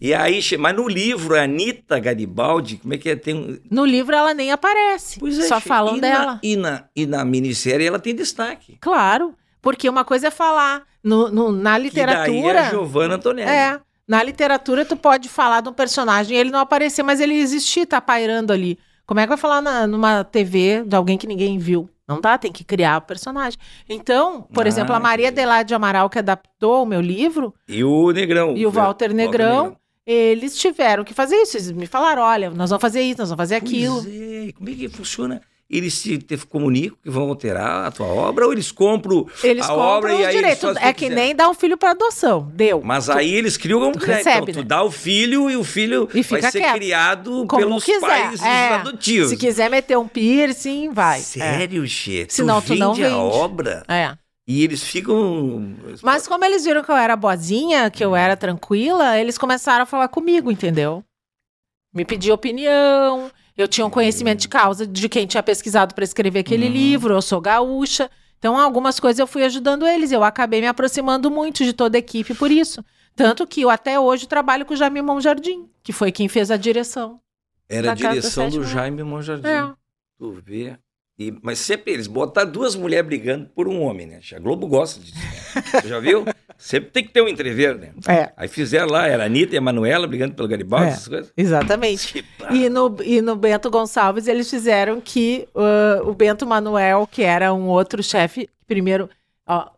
E aí, mas no livro, a Anitta Garibaldi, como é que é? Tem um... No livro ela nem aparece. Pois é, só falam e dela. Na, e, na, e na minissérie ela tem destaque. Claro. Porque uma coisa é falar. No, no- na Que daí literatura. é a Giovanna Antonelli. É. Na literatura, tu pode falar de um personagem e ele não aparecer, mas ele existir, tá pairando ali. Como é que vai falar na- numa TV de alguém que ninguém viu? Não dá, tem que criar o personagem. Então, por Ah, exemplo, a Maria. Adelaide Amaral, que adaptou o meu livro, E o Negrão. E o Walter Negrão. Eles tiveram que fazer isso. Eles me falaram: olha, nós vamos fazer isso, nós vamos fazer aquilo. É, como é que funciona? Eles se comunicam que vão alterar a tua obra ou eles compram Eles a compram obra e aí direito. se É tu que quiser? nem dar um filho para adoção. Deu. Mas aí eles criam um Tu crédito. recebe, então, tu né? dá o filho e o filho E vai ser quieto. criado Como pelos quiser. pais É. adotivos. Se quiser meter um piercing, vai. Sério, Che? Tu Senão tu vende não a vende. obra É. e eles ficam... Mas como eles viram que eu era boazinha, que eu era tranquila, eles começaram a falar comigo, entendeu? Me pedir opinião. Eu tinha um conhecimento de causa de quem tinha pesquisado para escrever aquele Uhum. livro. Eu sou gaúcha. Então, algumas coisas eu fui ajudando eles. Eu acabei me aproximando muito de toda a equipe por isso. Tanto que eu até hoje trabalho com o Jaime Monjardim, que foi quem fez a direção. Era a direção do. Jaime Monjardim. É. Tu vê. E, mas sempre eles botaram duas mulheres brigando por um homem, né? A Globo gosta disso. Né? Tu já viu? Sempre tem que ter um entrever, né? É, Aí fizeram lá, era a Anitta e a Manuela brigando pelo Garibaldi, É. essas coisas. exatamente. E no, e no Bento Gonçalves eles fizeram que ah, o Bento Manuel, que era um outro chefe, primeiro, ó,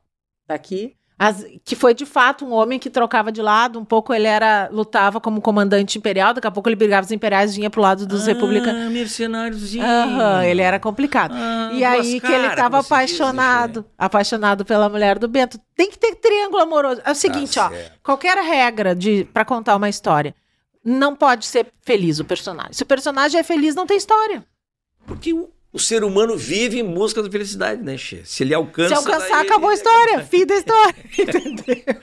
tá aqui, as- que foi de fato um homem que trocava de lado, um pouco ele era lutava como comandante imperial, daqui a pouco ele brigava os imperiais, vinha pro lado dos republicanos. Ah, mercenáriozinho. Aham, ele era complicado. Ah, E aí que ele estava se diz, apaixonado, apaixonado pela mulher do Bento. Tem que ter triângulo amoroso. É o né? seguinte, Tá ó, qualquer regra de para contar uma história não pode ser feliz o personagem. Se o personagem é feliz, não tem história. Porque o, o ser humano vive em busca da felicidade, né, Che? Se ele alcança... Se alcançar, daí acabou a ele- história. Fim da história. Entendeu?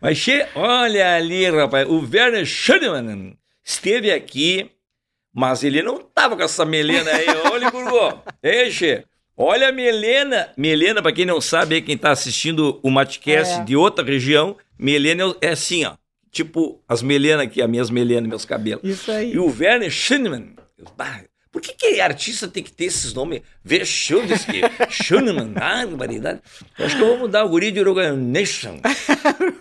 Mas, Che, olha ali, rapaz, o Werner Schönemann esteve aqui, mas ele não tava com essa melena aí. Olha, Burgô. Ei, Che, olha a melena. Melena, pra quem não sabe, quem tá assistindo o Matcast É. de outra região, melena é assim, ó. Tipo as melenas aqui, as minhas melenas, meus cabelos. Isso aí. E o Werner Schönemann. bah, Por que, que artista tem que ter esses nomes? Que variedade. Acho que eu vou mudar o guri de Uruguaynation.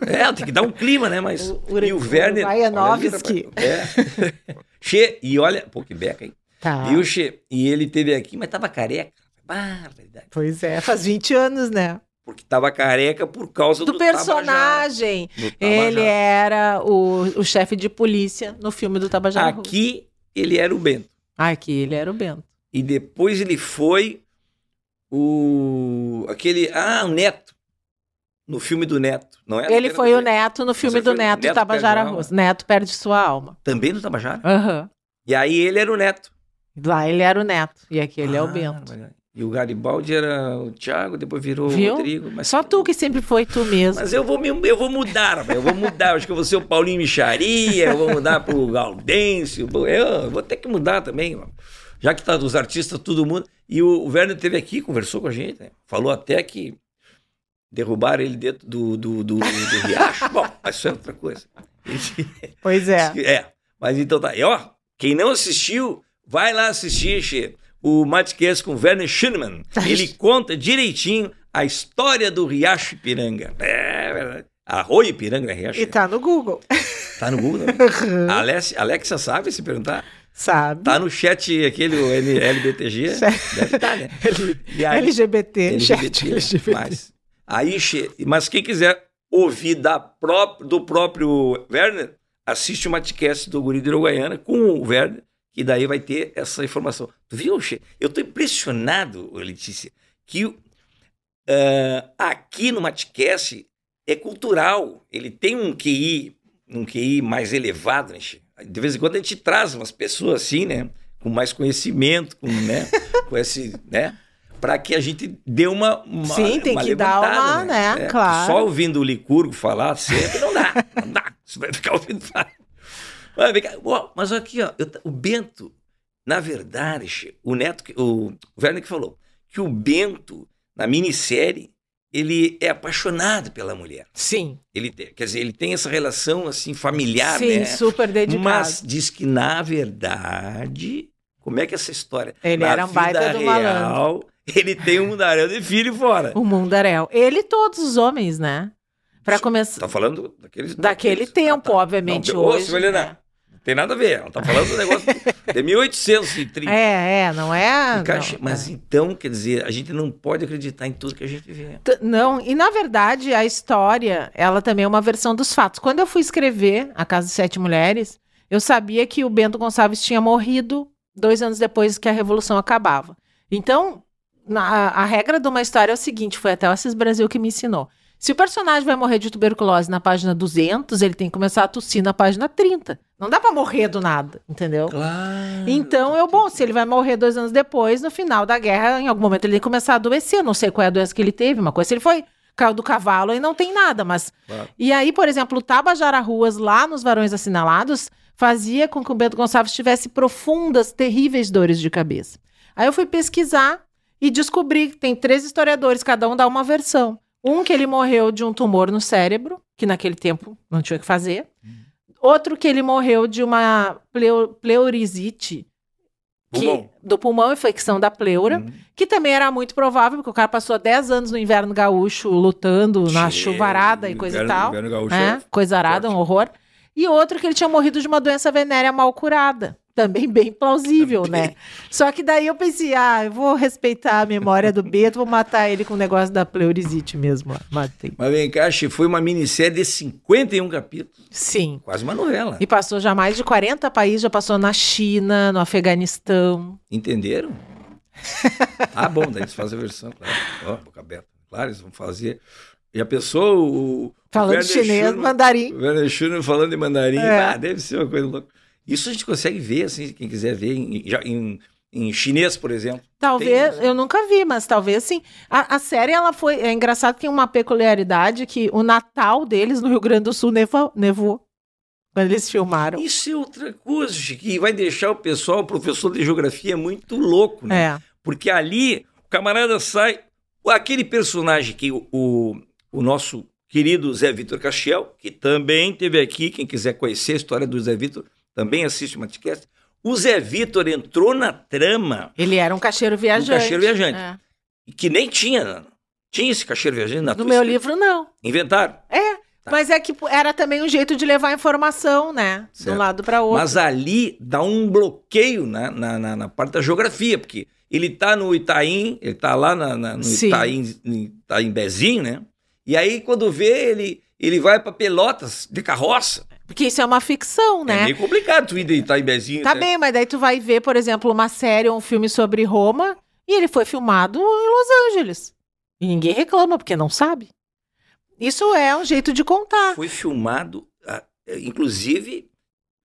É, tem que dar um clima, né? Mas. O- e o Werner. Uruguaianovski. É. che, e olha. Pô, que beca, hein? Tá. E o Che, e ele teve aqui, mas tava careca. Barbaridade. Pois é, faz 20 anos, né? porque tava careca por causa do, Do personagem. Tabajara, do. Ele era o, o chefe de polícia no filme do Tabajara. Aqui ele era o Bento. Ah, aqui ele era o Bento. E depois ele foi o. aquele. Ah, o Neto. No filme do Neto. Não é? ele foi o Neto no filme do Neto, Neto Tabajara perde a Russo. Neto perde sua alma. Também do Tabajara? Aham. E aí ele era o Neto. Lá ele era o Neto. E aqui ele é o Ah, Bento. olha. E o Garibaldi era o Thiago, depois virou Viu? o Rodrigo. Mas, Só tu que sempre foi tu mesmo. Mas eu vou, me- eu vou mudar, rapaz, eu vou mudar. Acho que eu vou ser o Paulinho Micharia, eu vou mudar pro Gaudêncio. Eu vou ter que mudar também, já que tá dos artistas, todo mundo. E o, o Werner esteve aqui, conversou com a gente, né? falou até que derrubaram ele dentro do, do, do, do riacho. Bom, mas isso é outra coisa. Pois é. É, mas então tá. E ó, quem não assistiu, vai lá assistir, Che, o Matcast com Werner Schunemann. Ele conta direitinho a história do Riacho Ipiranga. É verdade. Arroio Ipiranga, é Riacho. E tá no Google. Tá no Google, né? Alex, Alexa sabe se perguntar? Sabe? Tá no chat aquele o L- LBTG? Deve estar, né? E aí- LGBT, chat LGBT, LGBT. Mas, aí, mas quem quiser ouvir da pró- do próprio Werner, assiste o Matcast do Guri de Uruguaiana com o Werner, que daí vai ter essa informação. Tu viu, che? Eu tô impressionado, Letícia, que ah, aqui no Matcast é cultural. Ele tem um QI, um QI mais elevado, né, che? De vez em quando a gente traz umas pessoas assim, né? Com mais conhecimento, com, né? com esse, né? Para que a gente dê uma, uma Sim, tem uma que dar uma, né? É, Claro. Só ouvindo o Licurgo falar sempre não dá, não dá. Você vai ficar ouvindo falar. Mas, aqui, ó, eu- o Bento, na verdade, o Neto, que- o Werner que falou, que o Bento, na minissérie, ele é apaixonado pela mulher. Sim. Ele tem, quer dizer, ele tem essa relação assim familiar, Sim, né? super dedicado. Mas diz que, na verdade, como é que é essa história? Ele na era um baita vida do malandro. real, Ele tem um mundaréu de filho fora. O mundaréu. Ele e todos os homens, né? Pra começar. Tá falando daqueles, Daquele daqueles- tempo, Ah, tá. obviamente, Não, ô, hoje. Silvelina, né? Tem nada a ver. Ela tá falando do negócio de 1830. É, é, não é. Não, Mas é. então, quer dizer, a gente não pode acreditar em tudo que a gente vê. Não, e na verdade a história, ela também é uma versão dos fatos. Quando eu fui escrever A Casa de Sete Mulheres, eu sabia que o Bento Gonçalves tinha morrido dois anos depois que a Revolução acabava. Então, na- a regra de uma história é o seguinte, foi até o Assis Brasil que me ensinou. Se o personagem vai morrer de tuberculose na página 200, ele tem que começar a tossir na página 30. Não dá pra morrer do nada, entendeu? Claro. Então, eu, bom, se ele vai morrer dois anos depois, no final da guerra, em algum momento ele começar a adoecer. Eu não sei qual é a doença que ele teve, uma coisa, se ele foi, caiu do cavalo e não tem nada, mas. Claro. E aí, por exemplo, o Tabajara Ruas, lá nos Varões Assinalados, fazia com que o Bento Gonçalves tivesse profundas, terríveis dores de cabeça. Aí eu fui pesquisar e descobri que tem três historiadores, cada um dá uma versão. Um que ele morreu de um tumor no cérebro, que naquele tempo não tinha o que fazer. Outro que ele morreu de uma pleu- pleurisite, que- Pulmão. do pulmão, infecção da pleura, Hum. que também era muito provável, porque o cara passou 10 anos no inverno gaúcho lutando na Che, chuvarada e coisa e inverno- tal. inverno gaúcho né? é Coisa arada, um forte. horror. E outro que ele tinha morrido de uma doença venérea mal curada. Também bem plausível, né? Só que daí eu pensei, ah, eu vou respeitar a memória do Beto, vou matar ele com o negócio da pleurisite mesmo. lá. Matei. Mas vem cá, foi uma minissérie de 51 capítulos. Sim. Quase uma novela. E passou já mais de 40 países, já passou na China, no Afeganistão. Entenderam? ah, bom, daí eles fazem a versão, claro. Ó, boca aberta. Claro, eles vão fazer. E a pessoa, o. o Falando Werner chinês, Schumann- mandarim. O Werner Schumann falando em mandarim. É. Ah, deve ser uma coisa louca. Isso a gente consegue ver, assim, quem quiser ver, em, em, em chinês, por exemplo. Talvez, eu nunca vi, mas talvez sim. A, a série, ela foi. É engraçado que tem uma peculiaridade que o Natal deles no Rio Grande do Sul nevou. nevou quando eles filmaram. Isso é outra coisa, Chico, que vai deixar o pessoal, o professor de geografia, muito louco, né? É. Porque ali o camarada sai. Aquele personagem que o, o, o nosso querido Zé Vitor Castiel, que também teve aqui, quem quiser conhecer a história do Zé Vitor, também assiste o Matcast. O Zé Vitor entrou na trama Ele era um cacheiro viajante. cacheiro viajante. É. que nem tinha. Tinha esse cacheiro viajante na No meu escrita. livro, não. Inventaram. É. Tá. Mas é que era também um jeito de levar informação, né? De um lado para outro. Mas ali dá um bloqueio na, na, na- na parte da geografia, porque ele tá no Itaim, ele tá lá na, na- no Sim. Itaim, Itaim Bezinho, né? E aí, quando vê, ele, ele vai pra Pelotas de carroça. Porque isso é uma ficção, É né? meio complicado tu ir de Itaim Bezinho. Tá né? bem, mas daí tu vai ver, por exemplo, uma série ou um filme sobre Roma e ele foi filmado em Los Angeles. E ninguém reclama, porque não sabe. Isso é um jeito de contar. Foi filmado, ah, inclusive,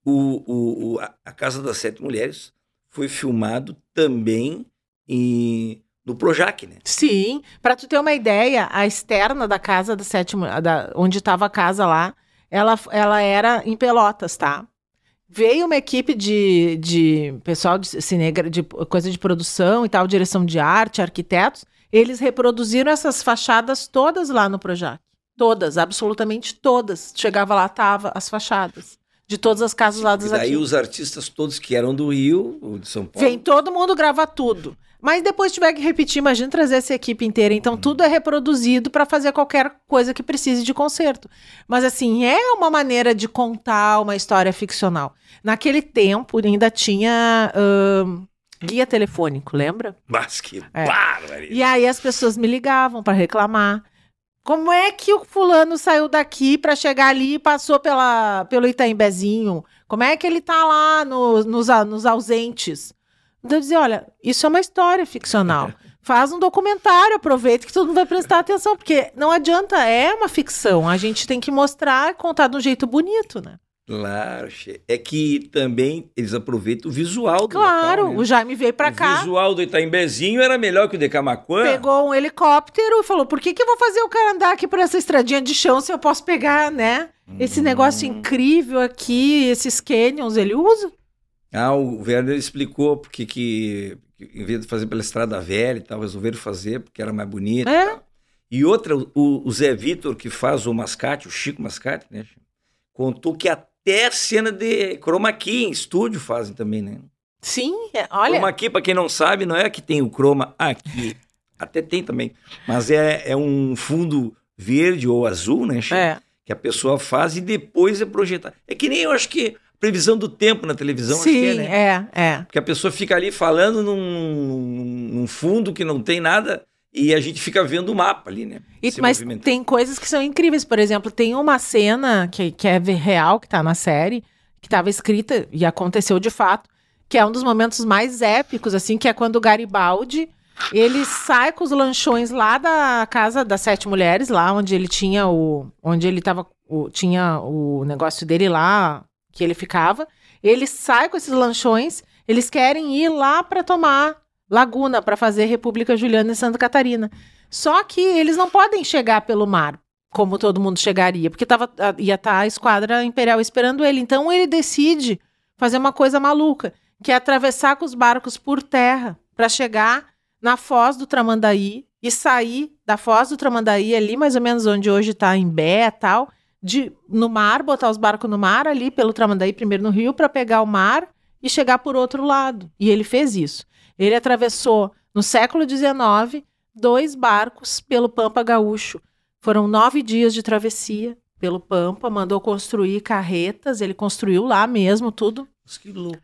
o, o, a, Casa das Sete Mulheres foi filmado também em, no Projac, né? Sim, pra tu ter uma ideia, a externa da casa da sétima, da, onde estava a casa lá, ela, ela era em Pelotas, tá? Veio uma equipe de, de pessoal de cinegra, de coisa de produção e tal, direção de arte, arquitetos. Eles reproduziram essas fachadas todas lá no Projac. Todas, absolutamente todas. Chegava lá, tava as fachadas. De todas as casas lá E das daí aqui. os artistas todos que eram do Rio, ou de São Paulo. Vem todo mundo gravar tudo. Mas depois tiver que repetir, imagina trazer essa equipe inteira. Então tudo é reproduzido para fazer qualquer coisa que precise de conserto. Mas assim, é uma maneira de contar uma história ficcional. Naquele tempo ainda tinha ahn, guia telefônico, lembra? Mas que É. bárbaro! E aí as pessoas me ligavam para reclamar. Como é que o fulano saiu daqui para chegar ali e passou pela, pelo Itaimbezinho? Como é que ele tá lá no- nos, nos ausentes? Então eu dizia, olha, isso é uma história ficcional. Faz um documentário, aproveita que todo mundo vai prestar atenção, porque não adianta, é uma ficção. A gente tem que mostrar, contar de um jeito bonito, né? Claro, é que também eles aproveitam o visual do Claro, local, né? o Jaime veio para o cá. visual do Itaimbezinho era melhor que o de Camaquã. Pegou um helicóptero e falou: por que, que eu vou fazer o cara andar aqui por essa estradinha de chão se eu posso pegar, né? Esse negócio Hum. incrível aqui, esses canyons, ele usa. Ah, o Werner explicou porque que, em vez de fazer pela Estrada Velha e tal, resolveram fazer porque era mais bonito. É. E, e outra, o, o Zé Vitor, que faz o Mascate, o Chico Mascate, né? Contou que até cena de chroma key em estúdio fazem também, né? Sim, é- olha. Chroma key, pra quem não sabe, não é que tem o chroma aqui. Até tem também. Mas é, é um fundo verde ou azul, né, Chico? É. Que a pessoa faz e depois é projetar. É que nem eu acho que previsão do tempo na televisão, acho que é, Sim, né? é, é. Porque a pessoa fica ali falando num, num fundo que não tem nada e a gente fica vendo o mapa ali, né? E- mas tem coisas que são incríveis. Por exemplo, tem uma cena que, que é real, que tá na série, que estava escrita e aconteceu de fato, que é um dos momentos mais épicos, assim, que é quando o Garibaldi ele sai com os lanchões lá da casa das sete mulheres, lá onde ele tinha o. onde ele tava. o- tinha o negócio dele lá, que ele ficava. Ele sai com esses lanchões, eles querem ir lá para tomar Laguna, para fazer República Juliana em Santa Catarina. Só que eles não podem chegar pelo mar, como todo mundo chegaria, porque tava, ia estar a esquadra imperial esperando ele. Então ele decide fazer uma coisa maluca, que é atravessar com os barcos por terra para chegar na foz do Tramandaí e sair da foz do Tramandaí, ali mais ou menos onde hoje está em e tal, de, no mar, botar os barcos no mar ali pelo Tramandaí, primeiro no rio, para pegar o mar e chegar por outro lado. E ele fez isso. Ele atravessou, no século XIX, dois barcos pelo Pampa Gaúcho. Foram nove dias de travessia pelo Pampa, mandou construir carretas, ele construiu lá mesmo tudo. Que loucura.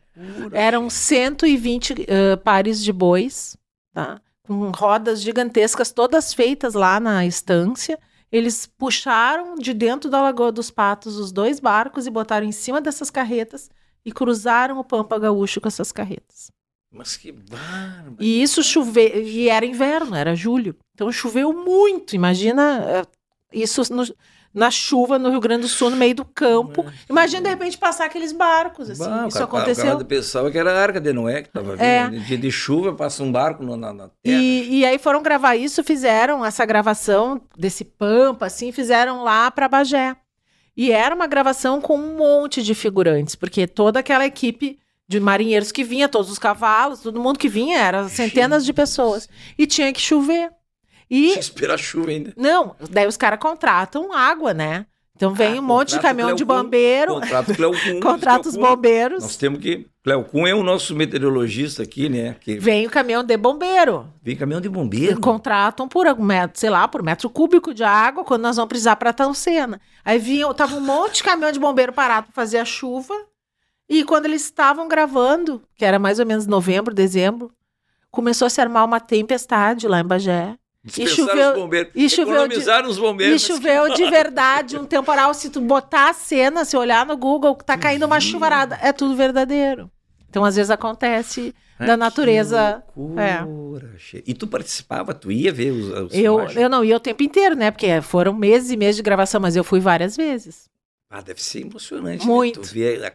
Eram 120 eh, pares de bois, tá? com rodas gigantescas, todas feitas lá na estância. Eles puxaram de dentro da Lagoa dos Patos os dois barcos e botaram em cima dessas carretas e cruzaram o Pampa Gaúcho com essas carretas. Mas que bárbaro. E isso choveu, e era inverno, era julho. Então choveu muito. Imagina eh, isso no- na chuva no Rio Grande do Sul, no meio do campo. Imagina de repente passar aqueles barcos. Assim. O isso aconteceu. O pensava que era a Arca de Noé que estava vindo. É. Dia de chuva, passa um barco no- na, na terra. E, e aí foram gravar isso, fizeram essa gravação desse Pampa, assim, fizeram lá para Bagé. E era uma gravação com um monte de figurantes, porque toda aquela equipe de marinheiros que vinha, todos os cavalos, todo mundo que vinha, era centenas de pessoas. E tinha que chover. E esperar a chuva ainda. Não, daí os caras contratam água, né? Então vem Ah, um monte de caminhão de Cleocum, bombeiro, Contrato Cleocum. contrata os bombeiros, Nós temos que. Cleocum é o nosso meteorologista aqui, né? Que vem o caminhão de bombeiro. vem caminhão de bombeiro. Contratam por metro, sei lá, por metro cúbico de água quando nós vamos precisar para tal cena. Aí vinha, tava um monte de caminhão de bombeiro parado para fazer a chuva. E quando eles estavam gravando, que era mais ou menos novembro, dezembro, começou a se armar uma tempestade lá em Bagé. Dispensaram choveu- os bombeiros. e choveu de- os E bombeiros. choveu de verdade, um temporal. Se tu botar a cena, se olhar no Google, tá caindo uma chuvarada. É tudo verdadeiro. Então, às vezes, acontece da natureza. é. E tu participava, tu ia ver os, os Eu, filmagens? eu não ia o tempo inteiro, né? Porque foram meses e meses de gravação, mas eu fui várias vezes. Ah, deve ser emocionante. Muito. Né? Tu vê a-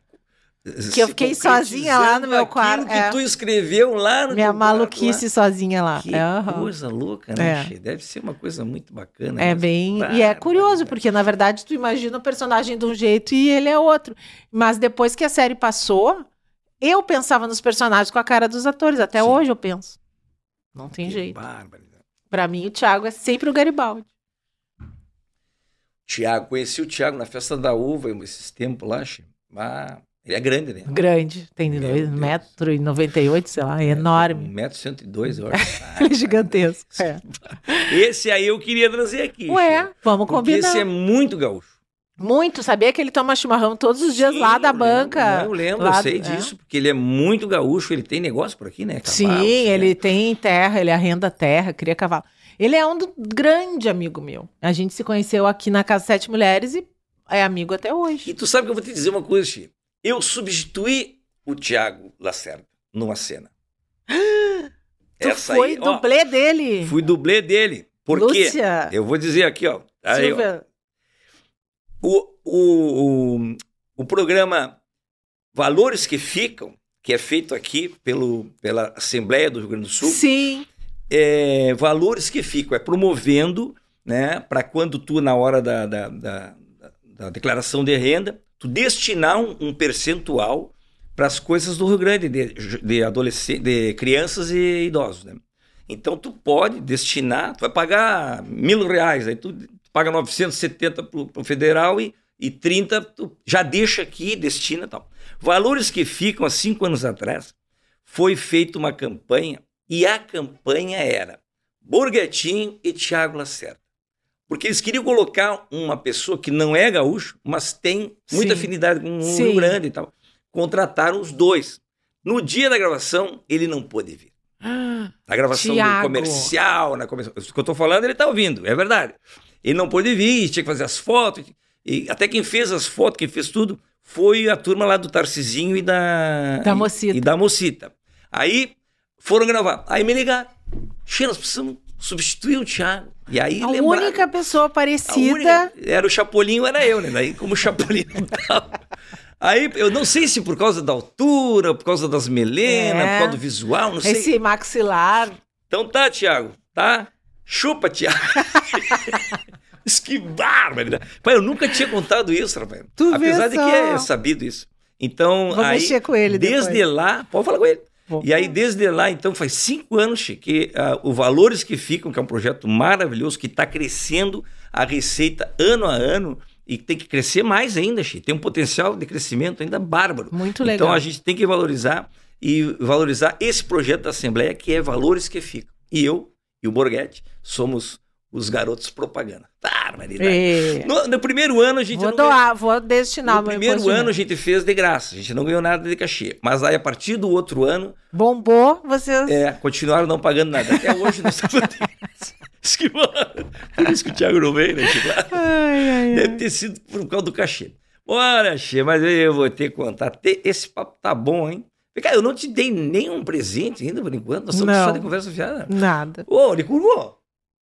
Que eu fiquei sozinha lá no meu quarto, que é. tu escreveu lá no Minha quarto maluquice lá. sozinha lá. Que aham. coisa louca, né, É. Deve ser uma coisa muito bacana. É mesmo. bem. E é curioso, Barbaridade. porque na verdade tu imagina o personagem de um jeito e ele é outro. Mas depois que a série passou, eu pensava nos personagens com a cara dos atores. Até Sim. hoje eu penso. Não tem Que jeito. barbaridade. Pra mim, o Thiago é sempre o Garibaldi. Tiago, conheci o Tiago na festa da uva esses tempos lá, che. Ah, ele é grande, né? Grande. Tem Meu dois Deus. metro e 98, sei lá, é enorme. 1,102m, eu acho. Ah, Ele é gigantesco. É. Esse aí eu queria trazer aqui. Ué, che. vamos Porque combinar. esse é muito gaúcho. Muito. Sabia que ele toma chimarrão todos os dias Sim, lá da banca? Eu lembro, lá eu sei é. disso, porque ele é muito gaúcho, ele tem negócio por aqui, né? Sim, Cavalos, né? ele tem terra, ele arrenda terra, cria cavalo. Ele é um do- grande amigo meu. A gente se conheceu aqui na Casa Sete Mulheres e é amigo até hoje. E tu sabe que eu vou te dizer uma coisa, Chi. Eu substituí o Tiago Lacerda numa cena. Tu Essa foi aí, ó, dublê dele. Fui dublê dele. Por quê? Lúcia. Eu vou dizer aqui, ó. Aí, ó, o, o, o, o programa Valores que Ficam, que é feito aqui pelo, pela Assembleia do Rio Grande do Sul, Sim. é, valores que ficam, é promovendo, né, para quando tu, na hora da, da, da, da declaração de renda, tu destinar um, um percentual para as coisas do Rio Grande, de, de, adolescentes, de crianças e idosos, né? Então tu pode destinar, tu vai pagar mil reais, aí tu paga 970 para o federal e, e 30 tu já deixa aqui, destina tal. Valores que ficam há cinco anos atrás, foi feita uma campanha e a campanha era Borgetinho e Tiago Lacerda. Porque eles queriam colocar uma pessoa que não é gaúcho, mas tem muita Sim. afinidade com o Sim. Rio Grande e tal. Contrataram os dois. No dia da gravação, ele não pôde vir. Na gravação Tiago. do comercial, na comercial. Isso que eu tô falando, ele tá ouvindo, é verdade. Ele não pôde vir, tinha que fazer as fotos. E até quem fez as fotos, quem fez tudo, foi a turma lá do Tarcisinho e da. Da e- Mocita. E, da Mocita. Aí foram gravar. Aí me ligaram. Che, nós precisamos substituir o Thiago. E aí A lembraram. única pessoa parecida. única- era o Chapolin, era eu, né? Daí, como o Chapolin não tava. Aí, eu não sei se por causa da altura, por causa das melenas, É. por causa do visual, não sei. Esse maxilar. Então tá, Thiago, tá? Chupa, Thiago. Que bárbaro. Pai, eu nunca tinha contado isso, rapaz. Tu Apesar de que é sabido isso. Então, Vou aí, mexer com ele desde depois. lá, pode falar com ele. Vou. E aí, desde lá, então, faz cinco anos que ah, o Valores que Ficam, que é um projeto maravilhoso, que está crescendo a receita ano a ano e tem que crescer mais ainda, Che. Tem um potencial de crescimento ainda bárbaro. Muito legal. Então, a gente tem que valorizar e valorizar esse projeto da Assembleia, que é Valores que Ficam. E eu e o Borghetti somos os garotos propaganda. Barbaridade. É. No, no primeiro ano, a gente Vou não ganhou- doar, vou destinar no primeiro ano a gente fez de graça, a gente não ganhou nada de cachê. Mas aí a partir do outro ano, Bombou, vocês. é, continuaram não pagando nada. Até hoje nós estamos. Por isso que o Thiago não veio, né? Tipo, Ai, ai. Deve ter sido por causa do cachê. Bora, Xê, mas eu vou ter que contar. Esse papo tá bom, hein? Cara, eu não te dei nenhum presente ainda por enquanto. Nós estamos Não. só de conversa fiada. Nada. Ô, Licurgo,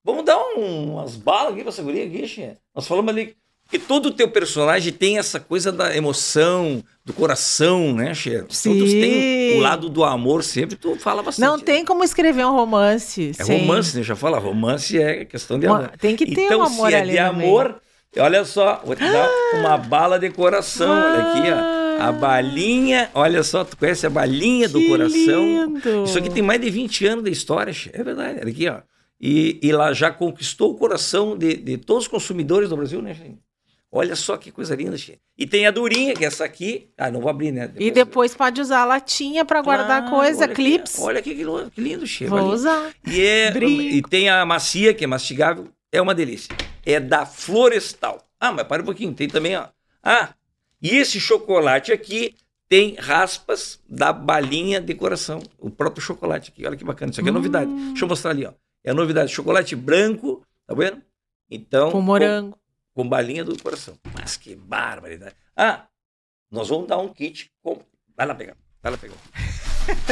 vamos dar um- umas balas aqui pra essa guria aqui, Xê. Nós falamos ali que todo o teu personagem tem essa coisa da emoção, do coração, né, Xê? Sim. Todos têm o lado do amor sempre, tu fala bastante. Não tem como escrever um romance. É sem- romance, né? Já fala, romance é questão de Mo- amor. Tem que ter então, um amor se é ali de meio. amor, olha só, vou te dar uma bala de coração, olha aqui, ó. A balinha, olha só, tu conhece a balinha do coração? lindo. Isso aqui tem mais de 20 anos da história, é verdade, olha aqui, ó. E, e lá já conquistou o coração de, de todos os consumidores do Brasil, né, che? Olha só que coisa linda, che. E tem a durinha, que é essa aqui. Ah, não vou abrir, né? E depois pode usar a latinha pra guardar Ah, coisa, olha clips. Olha aqui, que que lindo, che. Vou balinha. usar. E, é, e tem a macia, que é mastigável, é uma delícia. É da Florestal. Ah, mas para um pouquinho, tem também, ó. Ah, e esse chocolate aqui tem raspas da balinha decoração, o próprio chocolate aqui. Olha que bacana, isso aqui é novidade. Hum. Deixa eu mostrar ali, ó. É a novidade, chocolate branco, tá vendo? Então, Com morango. Com, com balinha do coração. Mas que barbaridade. Ah, nós vamos dar um kit. Com... Vai lá pegar, vai lá pegar.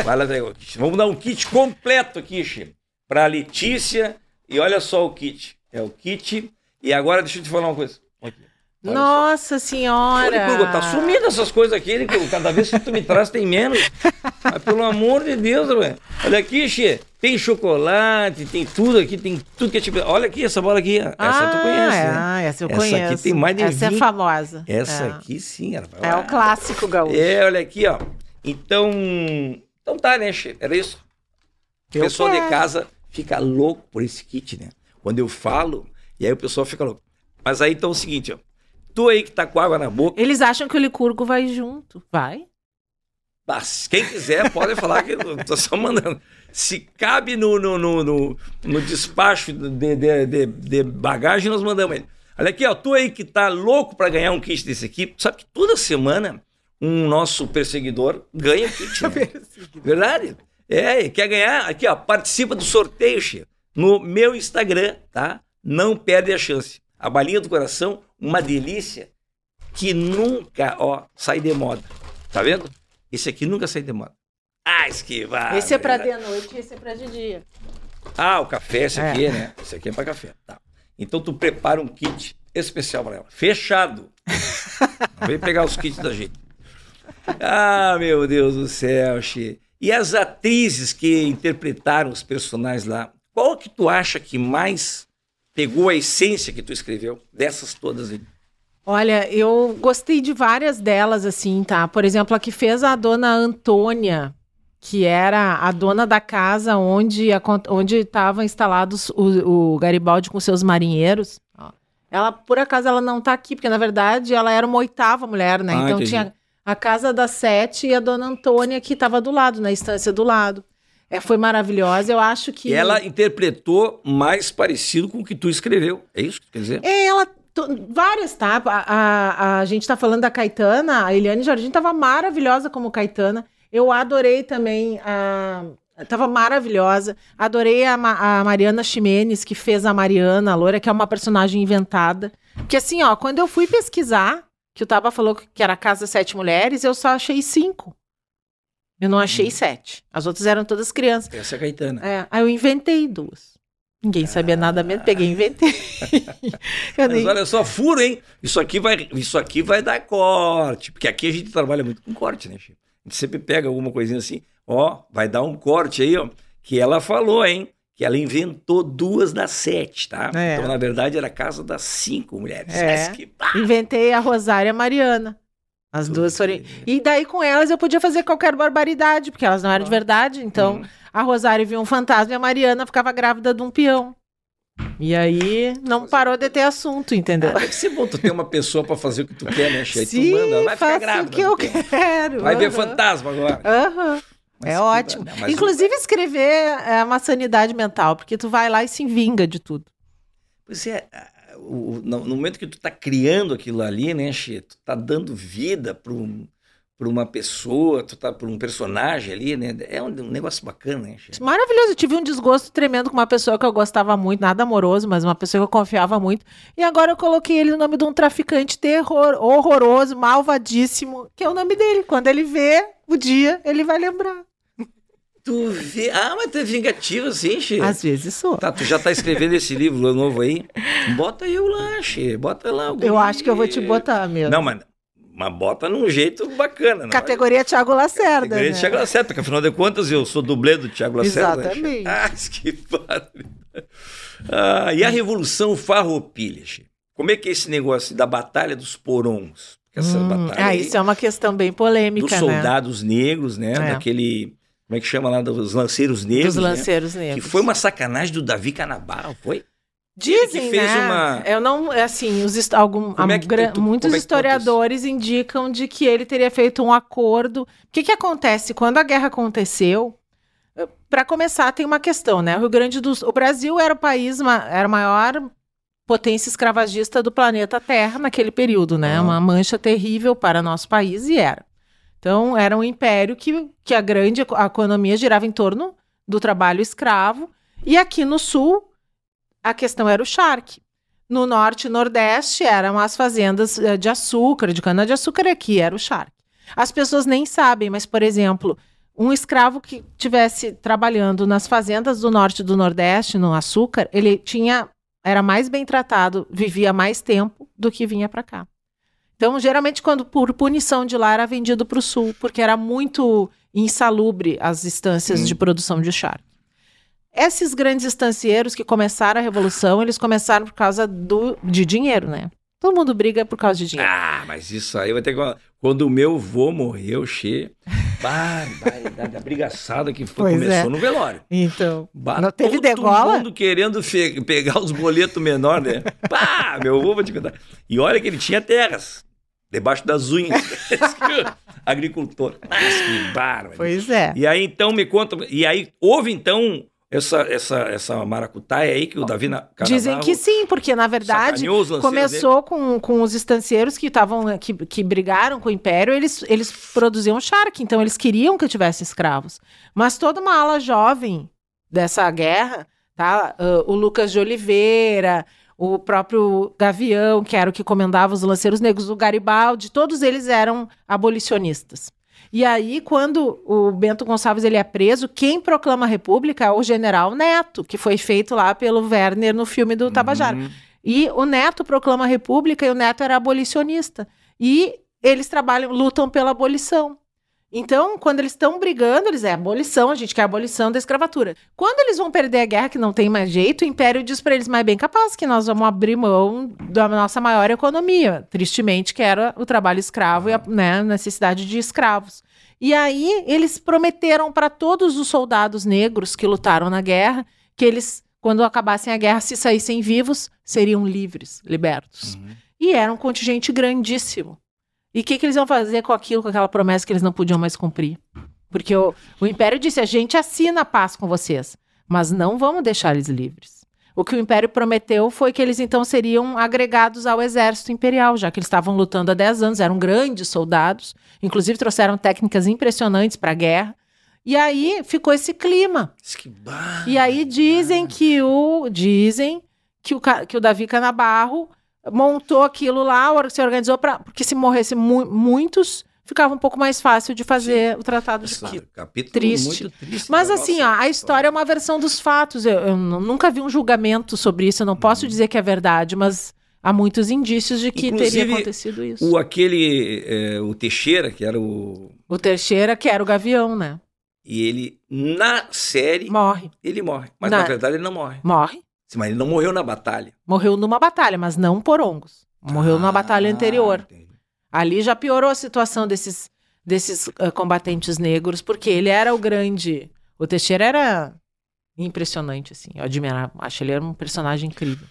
Vai lá pegar o kit. Vamos dar um kit completo aqui, Chico, pra Letícia. E olha só o kit. É o kit. E agora deixa eu te falar uma coisa. Aqui. Olha só. Nossa Olha, senhora! Hugo, tá sumindo essas coisas aqui, né? Cada vez que tu me traz tem menos. Mas pelo amor de Deus, velho. Olha aqui, Xê. Tem chocolate, tem tudo aqui, tem tudo que é tipo. Olha aqui, essa bola aqui. ó. Essa ah, tu conhece, é, né? Ah, essa eu Essa conheço. aqui tem mais de Essa 20. é famosa. Essa é. aqui sim, ela É o clássico gaúcho. É, olha aqui, ó. Então. Então tá, né, Xê? Era isso. O pessoal de casa fica louco por esse kit, né? Quando eu falo, e aí o pessoal fica louco. Mas aí então é o seguinte, ó. Tu aí que tá com água na boca. Eles acham que o licurgo vai junto. Vai? Mas quem quiser pode falar que eu tô só mandando. Se cabe no, no, no, no, no despacho de, de, de, de bagagem, nós mandamos ele. Olha aqui, ó, tu aí que tá louco pra ganhar um kit desse aqui, sabe que toda semana um nosso perseguidor ganha kit, né? Verdade? É, quer ganhar? Aqui, ó, participa do sorteio, Chico, no meu Instagram, tá? Não perde a chance. A balinha do coração, uma delícia que nunca, ó, sai de moda. Tá vendo? Esse aqui nunca sai de moda. Ah, esquivar. esse é pra de noite e esse é pra de dia. Ah, o café, esse É. aqui, né? Esse aqui é pra café. Tá. Então tu prepara um kit especial para ela. Fechado. Vem pegar os kits da gente. Ah, meu Deus do céu, Xê. E as atrizes que interpretaram os personagens lá, qual que tu acha que mais pegou a essência que tu escreveu dessas todas aí? Olha, eu gostei de várias delas, assim, tá? Por exemplo, a que fez a dona Antônia, que era a dona da casa onde estavam instalados o, o Garibaldi com seus marinheiros. Ela, por acaso, ela não tá aqui, porque na verdade ela era uma oitava mulher, né? Ah, então entendi. tinha a casa das sete e a dona Antônia que estava do lado, na estância do lado. É, foi maravilhosa. Eu acho que. E ela interpretou mais parecido com o que tu escreveu. É isso que tu quer dizer? É, ela. Várias, tá? A, a, a gente tá falando da Caetana, a Eliane Jardim tava maravilhosa como Caetana. Eu adorei também a. Tava maravilhosa. Adorei a, Ma- a Mariana Ximenes, que fez a Mariana, a loira, que é uma personagem inventada. Porque assim, ó, quando eu fui pesquisar, que o Taba falou que era a Casa Sete Mulheres, eu só achei cinco. Eu não achei sete. As outras eram todas crianças. Essa é a Caetana. É, aí eu inventei duas. Ninguém sabia nada mesmo, peguei e inventei. Eu Mas nem- olha só, furo, hein? Isso aqui, vai, isso aqui vai dar corte. Porque aqui a gente trabalha muito com corte, né, Chico? A gente sempre pega alguma coisinha assim, ó, vai dar um corte aí, ó. Que ela falou, hein? Que ela inventou duas das sete, tá? É. Então, na verdade, era a casa das cinco mulheres. É. Que Inventei a Rosária Mariana. As tudo duas foram. E daí com elas eu podia fazer qualquer barbaridade, porque elas não eram de verdade. Então Hum. a Rosária via um fantasma e a Mariana ficava grávida de um peão. E aí não parou de ter assunto, entendeu? Ah, deve ser bom tu ter uma pessoa pra fazer o que tu quer, né, Chico? Aí tu Sim, manda, vai ficar grávida. o que eu quero. Vai ver aham. fantasma agora. Aham. Mas É ótimo. Inclusive, escrever é uma sanidade mental, porque tu vai lá e se vinga de tudo. Pois é, o- no, no momento que tu tá criando aquilo ali, né, Xê, tu tá dando vida para um, uma pessoa, tu tá para um personagem ali, né? É um, um negócio bacana, né, Xê? Maravilhoso. Eu tive um desgosto tremendo com uma pessoa que eu gostava muito, nada amoroso, mas uma pessoa que eu confiava muito. E agora eu coloquei ele no nome de um traficante terror, horroroso, malvadíssimo, que é o nome dele. Quando ele vê o dia, ele vai lembrar. Tu vê. Ah, mas tu é vingativo assim, Xê. Às vezes sou. Tá, tu já tá escrevendo esse livro novo aí? Bota eu lá, Xê. Bota lá. o Eu acho que eu vou te botar mesmo. Não, mas, mas bota num jeito bacana. Não Categoria Thiago Lacerda. Categoria né? Thiago Lacerda, porque afinal de contas eu sou dublê do Thiago Lacerda. né? Exatamente. Ah, que padre. Ah, e a Revolução Farroupilha? Como é que é esse negócio da Batalha dos? Porque essa Hum, batalha ah, aí isso é uma questão bem polêmica, dos né? soldados negros, né? É. Daquele. Como é que chama lá? Dos lanceiros negros. Dos né? lanceiros Que negros. foi uma sacanagem do Davi Canabarro, foi? Dizem, que fez né? uma- Eu não, é assim, os algum, é que gra- tu- muitos é que historiadores indicam de que ele teria feito um acordo. O que que acontece quando a guerra aconteceu? Para começar, tem uma questão, né? O Rio Grande do Sul, o Brasil era o país, era a maior potência escravagista do planeta Terra naquele período, né? Ah. Uma mancha terrível para nosso país e era. Então, era um império que, que a grande economia girava em torno do trabalho escravo. E aqui no sul, a questão era o charque. No norte e nordeste eram as fazendas eh, de açúcar, de cana-de-açúcar, aqui era o charque. As pessoas nem sabem, mas, por exemplo, um escravo que tivesse trabalhando nas fazendas do norte e do nordeste, no açúcar, ele tinha era mais bem tratado, vivia mais tempo do que vinha para cá. Então, geralmente, quando por punição de lá era vendido para o sul, porque era muito insalubre as instâncias Hum. de produção de charque. Esses grandes estancieiros que começaram a revolução, eles começaram por causa do, de dinheiro, né? Todo mundo briga por causa de dinheiro. Ah, mas isso aí vai ter que. Quando o meu vô morreu, che. Barbaridade, a brigaçada que foi, Pois começou é. no velório. Então, Bah, Não teve todo degola? mundo querendo pegar os boletos menores, né? Pá, meu avô, vou te contar. E olha que ele tinha terras, debaixo das unhas. Agricultor. Mas que bárbaro. pois é. E aí, então, me conta. E aí, houve, então, essa, essa, essa maracutaia aí que o Davi na Dizem que sim, porque na verdade começou com, com os estancieiros que estavam que, que brigaram com o império, eles, eles produziam charque, então eles queriam que tivesse escravos. Mas toda uma ala jovem dessa guerra, tá? Ah, o Lucas de Oliveira, o próprio Gavião, que era o que comandava os lanceiros negros, o Garibaldi, todos eles eram abolicionistas. E aí, quando o Bento Gonçalves ele é preso, quem proclama a República é o general Neto, que foi feito lá pelo Werner no filme do Tabajara. Uhum. E o Neto proclama a República e o Neto era abolicionista. E eles trabalham, lutam pela abolição. Então, quando eles estão brigando, eles é abolição, a gente quer a abolição da escravatura. Quando eles vão perder a guerra, que não tem mais jeito, o Império diz para eles, mas bem capaz que nós vamos abrir mão da nossa maior economia, tristemente, que era o trabalho escravo e a né, necessidade de escravos. E aí, eles prometeram para todos os soldados negros que lutaram na guerra que eles, quando acabassem a guerra, se saíssem vivos, seriam livres, libertos. Uhum. E era um contingente grandíssimo. E o que, que eles iam fazer com aquilo, com aquela promessa que eles não podiam mais cumprir? Porque o, o Império disse: a gente assina a paz com vocês, mas não vamos deixar eles livres. O que o Império prometeu foi que eles então seriam agregados ao exército imperial, já que eles estavam lutando há 10 anos, eram grandes soldados, inclusive trouxeram técnicas impressionantes para a guerra. E aí ficou esse clima. Bah, E aí dizem que o dizem que o, que o Davi Canabarro montou aquilo lá, se organizou para porque se morresse mu- muitos, ficava um pouco mais fácil de fazer o tratado de Quito. capítulo Triste. muito triste. Mas assim, ó, a história é uma versão dos fatos. Eu, eu nu- nunca vi um julgamento sobre isso, eu não Uhum. posso dizer que é verdade, mas há muitos indícios de que teria Inclusive, acontecido isso. O aquele, é, o Teixeira, que era o... O Teixeira, que era o Gavião, né? E ele, na série, Morre. ele morre. Mas Na- na verdade ele não morre. Morre. Mas ele não morreu na batalha. Morreu numa batalha, mas não por ongos. Morreu numa batalha Ah, anterior. entendi. Ali já piorou a situação desses, desses ah, combatentes negros, porque ele era o grande. O Teixeira era impressionante, assim. Eu admirava, acho ele era um personagem incrível.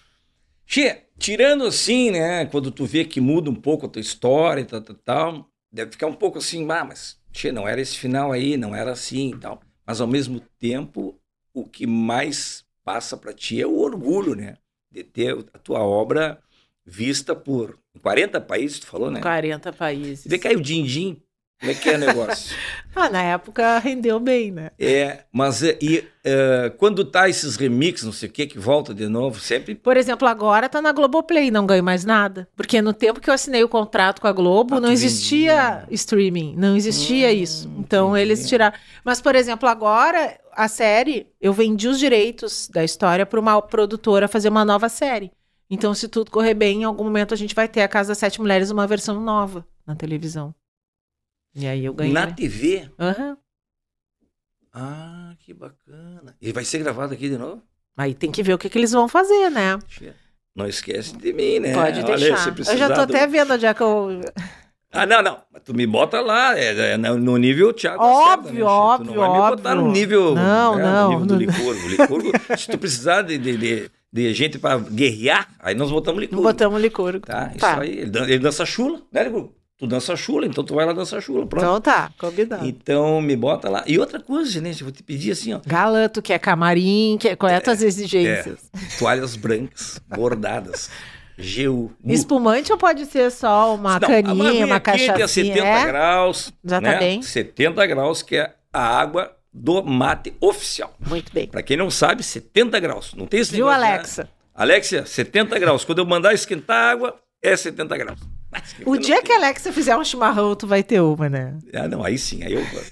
Che, tirando assim, né, quando tu vê que muda um pouco a tua história e tal, tal, tal, deve ficar um pouco assim, ah, mas, che, não era esse final aí, não era assim e tal. Mas ao mesmo tempo, o que mais passa pra ti é o orgulho, né, de ter a tua obra vista por 40 países, tu falou, né? 40 países. Vê que aí o din-din, como é que é o negócio? Ah, na época rendeu bem, né? é, mas é, e, é, quando tá esses remixes, não sei o que, que volta de novo, sempre Por exemplo, agora tá na Globoplay, não ganho mais nada. Porque no tempo que eu assinei o contrato com a Globo, Ah, não existia vendia. streaming, não existia Hum, isso. Então entendi. eles tiraram. Mas, por exemplo, agora a série, eu vendi os direitos da história para uma produtora fazer uma nova série. Então, se tudo correr bem, em algum momento a gente vai ter a Casa das Sete Mulheres, uma versão nova na televisão. E aí eu ganhei. na TV. Aham. Ah, que bacana. E vai ser gravado aqui de novo? Aí tem que ver o que, que eles vão fazer, né? Não esquece de mim, né? Pode Olha, deixar. Eu já tô até vendo onde é que eu. Ah, não, não. Tu me bota lá, é, é no no nível Thiago Óbvio, né, óbvio, Tu não vai me botar óbvio. no nível, Não, né, não, no nível do. Licurgo. Licurgo, se tu precisar de, de, de, de gente pra guerrear, aí nós botamos Licurgo. Botamos licor. Tá, isso Tá. aí. Ele, dan- ele dança chula, né, Licurgo? Tu dança chula, então tu vai lá dançar chula, pronto. Então tá, combinado. Então me bota lá. E outra coisa, gente, eu vou te pedir assim, ó. Galã, tu quer camarim, quer... qual é as tuas exigências? Toalhas brancas, bordadas. GU. Espumante ou pode ser só uma Não, caninha, uma quente cachaça? a 70 é? graus. Já tá né? bem. 70 graus, que é a água do mate oficial. Muito bem. Pra quem não sabe, 70 graus. Não tem esse Viu, negócio, né? Alexa? Alexia, 70 graus. Quando eu mandar esquentar a água, é 70 graus. O dia que a Alexa fizer um chimarrão, tu vai ter uma, né? Ah, não, aí sim, aí eu gosto.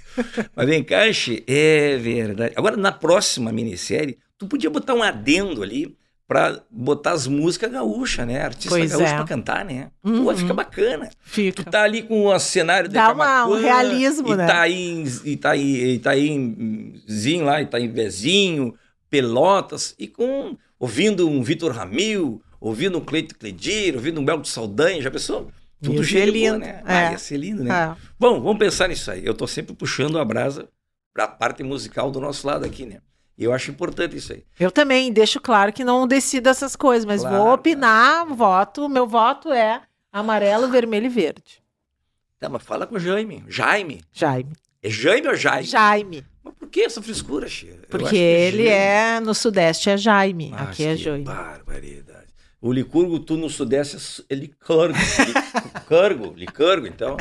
Mas vem cá, é verdade. Agora, na próxima minissérie, tu podia botar um adendo ali pra botar as músicas gaúchas, né? Artista Pois gaúcho é. pra cantar, né? Uhum. Pô, fica bacana. Tu Fica. tá ali com o cenário de Dá uma- um realismo, né? Itaí, Itaí, Itaízinho lá, Itaívezinho, Pelotas, e com ouvindo um Vitor Ramil, ouvindo um Cleito Cledir, ouvindo um Belo de Saldanha, já pensou? Tudo Ia lindo, né? é. Ah, ia ser lindo, né? É. Bom, vamos pensar nisso aí. Eu tô sempre puxando a brasa pra parte musical do nosso lado aqui, né? E eu acho importante isso aí. Eu também deixo claro que não decido essas coisas, mas Claro, vou opinar, voto. Meu voto é amarelo, vermelho e verde. Tá, mas fala com o Jaime. Jaime. Jaime. É Jaime ou Jaime? Jaime. Mas por que essa frescura, Chia? Porque que ele Jaime. é no Sudeste é Jaime. Mas Aqui é Jaime. Barbaridade. O Licurgo, tu no Sudeste é Licurgo. Licurgo, Licurgo, então.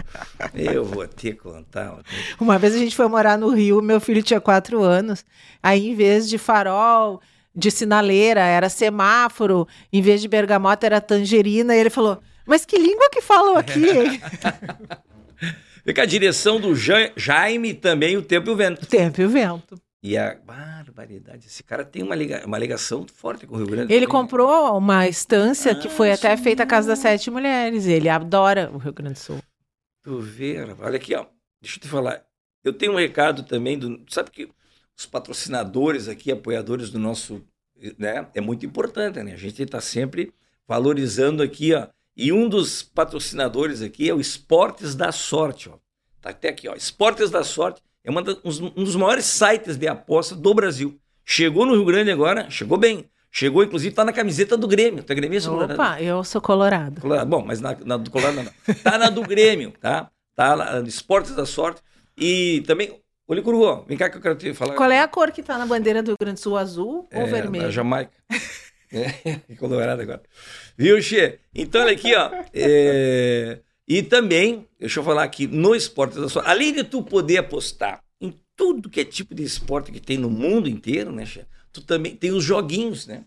Eu vou ter que contar. uma vez a gente foi morar no Rio, meu filho tinha quatro anos. Aí, em vez de farol, de sinaleira, era semáforo. Em vez de bergamota, era tangerina. E ele falou: Mas que língua que falam aqui? hein?" Cá, a direção do Ja- Jaime também, o tempo e o vento. o tempo e o vento. E a barbaridade. Esse cara tem uma, liga, uma ligação forte com o Rio Grande. Ele também, né? comprou uma estância que Ah, foi até sim. feita a Casa das Sete Mulheres. Ele adora o Rio Grande do Sul. Tu vê, olha aqui, ó. Deixa eu te falar. Eu tenho um recado também do. Sabe que os patrocinadores aqui, apoiadores do nosso. Né, é muito importante, né? A gente está sempre valorizando aqui, ó. E um dos patrocinadores aqui é o Esportes da Sorte, ó. Tá até aqui, ó. Esportes da Sorte é uma da- um dos maiores sites de aposta do Brasil. Chegou no Rio Grande agora, chegou bem. Chegou, inclusive, tá na camiseta do Grêmio. Tu é gremista, Colorado? Opa, eu sou colorado. Colorado. Bom, mas na, na do Colorado não. Tá na do Grêmio, tá? Tá lá Esportes da Sorte. E também, ô Licurgo, vem cá que eu quero te falar. Qual é a cor que tá na bandeira do Rio Grande do Sul? Azul É, ou Da vermelho? Jamaica. É, Colorado agora. Viu, Xê? Então, olha aqui, ó. é, E também, deixa eu falar aqui, no Esportes da Sorte, além de tu poder apostar em tudo que é tipo de esporte que tem no mundo inteiro, né, Xê? Tu também tem os joguinhos, né?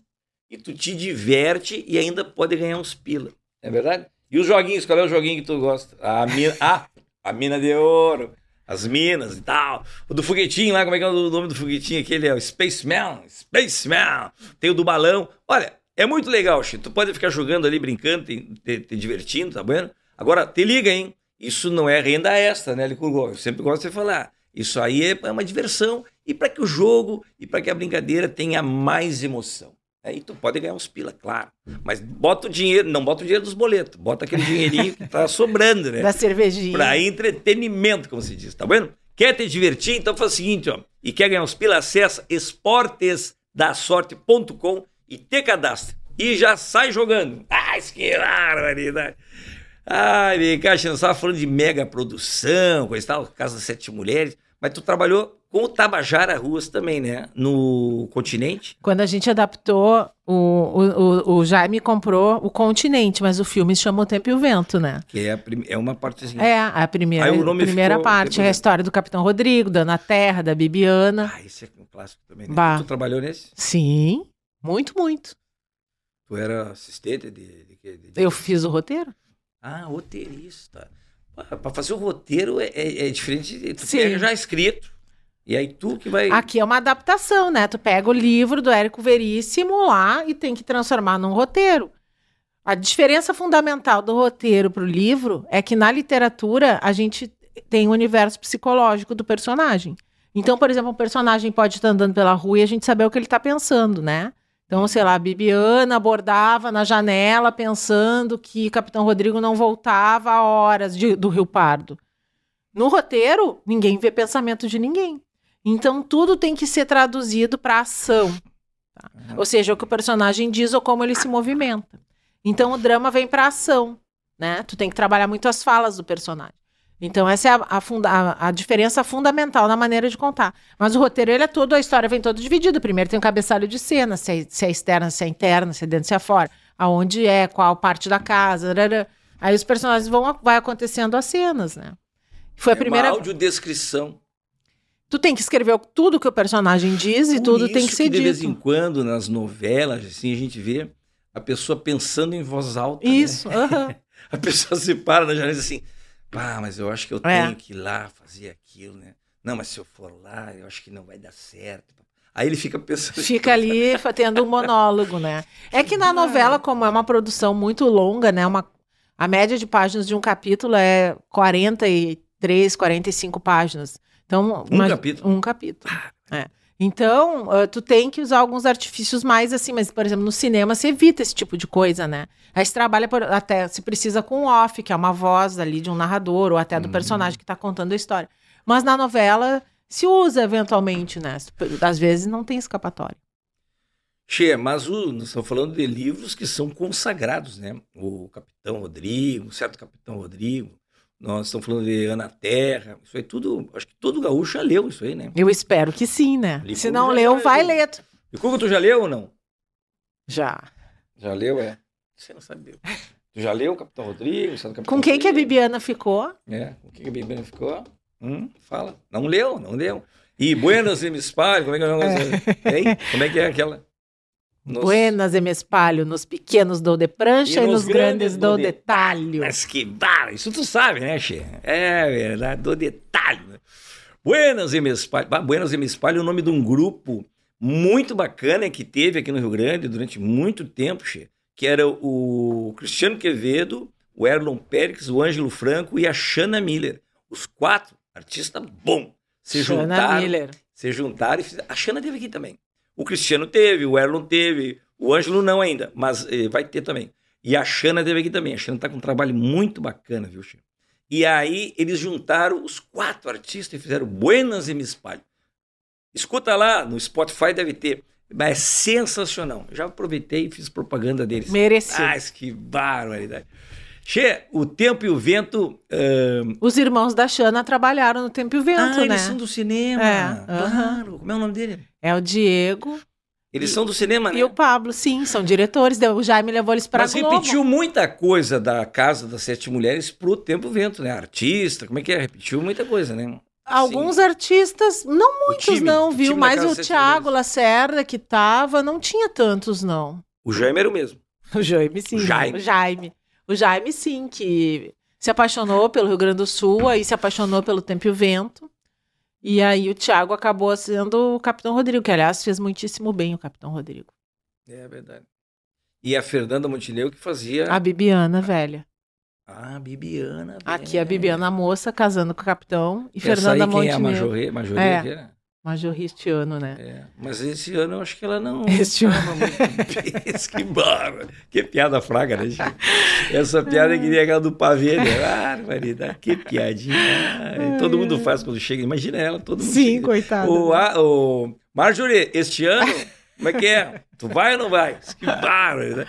E tu te diverte e ainda pode ganhar uns pila. É verdade? E os joguinhos, qual é o joguinho que tu gosta? A mina, ah, a mina de ouro, as minas e tal. O do foguetinho lá, como é que é o nome do foguetinho aquele? É o Spaceman, Spaceman. Tem o do balão. Olha, é muito legal, Chico. Tu pode ficar jogando ali, brincando, te, te- te divertindo, tá vendo? Agora, te liga, hein? Isso não é renda extra, né, Licurgo? Eu sempre gosto de falar. Isso aí é é uma diversão. E para que o jogo e para que a brincadeira tenha mais emoção. Aí tu pode ganhar uns pila, claro. Mas bota o dinheiro, não bota o dinheiro dos boletos, bota aquele dinheirinho que tá sobrando, né? Da cervejinha. Para entretenimento, como se diz, tá vendo? Quer te divertir? Então faz o seguinte, ó. E quer ganhar uns pila, acessa esportesdasorte.com e te cadastra. E já sai jogando. Ai, que barbaridade. Ai, vem cá, você estava falando de mega produção, coisa e tal, Casa das Sete Mulheres, mas tu trabalhou com o Tabajara Ruas também, né? No continente. Quando a gente adaptou, o, o, o, o Jaime comprou o Continente, mas o filme se chama O Tempo e o Vento, né? Que é, a é uma partezinha. É, a primeira, Aí nome primeira parte é a história do Capitão Rodrigo, da Ana Terra, da Bibiana. Ah, esse é um clássico também, né? Bah. Tu trabalhou nesse? Sim, muito, muito. Tu era assistente de... de, de, de... Eu fiz o roteiro. Ah, roteirista. Para fazer o roteiro é, é, é diferente. de- Tu Sim. já escrito. E aí tu que vai. Aqui é uma adaptação, né? Tu pega o livro do Érico Veríssimo lá e tem que transformar num roteiro. A diferença fundamental do roteiro para o livro é que na literatura a gente tem o universo psicológico do personagem. Então, por exemplo, um personagem pode estar andando pela rua e a gente saber o que ele está pensando, né? Então, sei lá, a Bibiana abordava na janela pensando que Capitão Rodrigo não voltava a horas de- do Rio Pardo. No roteiro, ninguém vê pensamento de ninguém. Então, tudo tem que ser traduzido para ação. tá? Ou seja, o que o personagem diz ou como ele se movimenta. Então, o drama vem para ação. Né? Tu tem que trabalhar muito as falas do personagem. Então, essa é a, a funda- a- a diferença fundamental na maneira de contar. Mas o roteiro, ele é todo, a história vem toda dividida. Primeiro tem o cabeçalho de cena, se é, se é externa, se é interna, se é dentro, se é fora. aonde é, qual parte da casa. rará. Aí os personagens vão vai acontecendo as cenas, né? Foi a é primeira. uma audiodescrição. Tu tem que escrever tudo que o personagem diz e Por tudo tem isso que ser de vez em dito. quando, nas novelas, assim, a gente vê a pessoa pensando em voz alta. né? Isso, aham. A pessoa se para na janela e diz assim: pá, mas eu acho que eu É. tenho que ir lá fazer aquilo, né? Não, mas se eu for lá, eu acho que não vai dar certo. Aí ele fica pensando. Fica ali tendo um monólogo, né? É que na novela, como é uma produção muito longa, né? Uma, a média de páginas de um capítulo é 43, 45 páginas. Então, Um mas- capítulo? Um capítulo. É. Então, ah, tu tem que usar alguns artifícios mais assim, mas, por exemplo, no cinema se evita esse tipo de coisa, né? Aí se trabalha por- até, se precisa com off, que é uma voz ali de um narrador, ou até do Uhum. personagem que tá contando a história. Mas na novela se usa eventualmente, né? Às vezes não tem escapatória. Che, mas o- nós estamos falando de livros que são consagrados, né? O Capitão Rodrigo, o certo Capitão Rodrigo. Nós estamos falando de Ana Terra. Isso aí tudo, acho que todo gaúcho já leu isso aí, né? Eu espero que sim, né? Licou Se não leu, vai ler. E Cuca, tu já leu ou não? Já. Já leu, é? Você não sabe. Tu já leu o Capitão certo Capitão Com quem que a? Bibiana ficou? É, com quem que a Bibiana ficou? Hum, fala. Não leu, não leu. E me espalho, como é que é o negócio? Hein? Como é que é aquela? Nos- Buenas e me espalho, nos pequenos dou de prancha E e, nos grandes grandes dou de de talho. Mas que bala, isso tu sabe, né, Che? É verdade, do detalhe. Buenas e me espalho. Bah, Buenas e me espalho é o nome de um grupo muito bacana que teve aqui no Rio Grande durante muito tempo, Che, que era o Cristiano Quevedo, o Erlon Pérez, o Ângelo Franco e a Shanna Miller. Os quatro artistas bom. Se Shana juntaram, Miller. se juntaram e fizeram. A Xana teve aqui também. O Cristiano teve, o Erlon teve, o Ângelo não ainda, mas eh, vai ter também. E a Xana teve aqui também. A Xana tá com um trabalho muito bacana, viu, Chico? E aí eles juntaram os quatro artistas e fizeram Buenas e Me Espalho. Escuta lá, no Spotify deve ter. Mas é sensacional. Eu já aproveitei e fiz propaganda deles. Merecido. Mas que barbaridade. Che, o tempo e o vento. ahn, Os irmãos da Xana trabalharam no Tempo e o Vento, ah, né? eles são do cinema. É. Claro. Como é o nome dele? É o Diego Eles são do cinema, né? e o Pablo, sim, são diretores. O Jaime levou eles pra Mas Globo. repetiu muita coisa da Casa das Sete Mulheres pro Tempo e Vento, né? Artista, como é que é? Repetiu muita coisa, né? Alguns artistas, não muitos time, não, viu? Mas o Thiago Mulheres. Lacerda, que tava, não tinha tantos, não. O Jaime era o mesmo. O Jaime, sim. O Jaime. O Jaime. O Jaime, sim, que se apaixonou pelo Rio Grande do Sul, aí se apaixonou pelo Tempo e o Vento. E aí o Thiago acabou sendo o Capitão Rodrigo, que aliás fez muitíssimo bem o Capitão Rodrigo. É verdade. E a Fernanda Montenegro que fazia. A Bibiana, velha. Ah, Bibiana. Aqui a. Bibiana moça casando com o Capitão e aí Fernanda quem é a Montenegro. Majorê? Majorê É. que era? Majoristiano, né? É. Mas esse ano eu acho que ela não. Este ano. muito que barba. Que piada fraca, né, gente? Essa piada que nem aquela do pavê, né? Barbaridade. Que piadinha. Ai, todo mundo faz quando chega. Imagina ela, todo mundo Sim, chega. coitada. O, a, o Marjorie, este ano, como é que é? Tu vai ou não vai? Que bárbaro, né?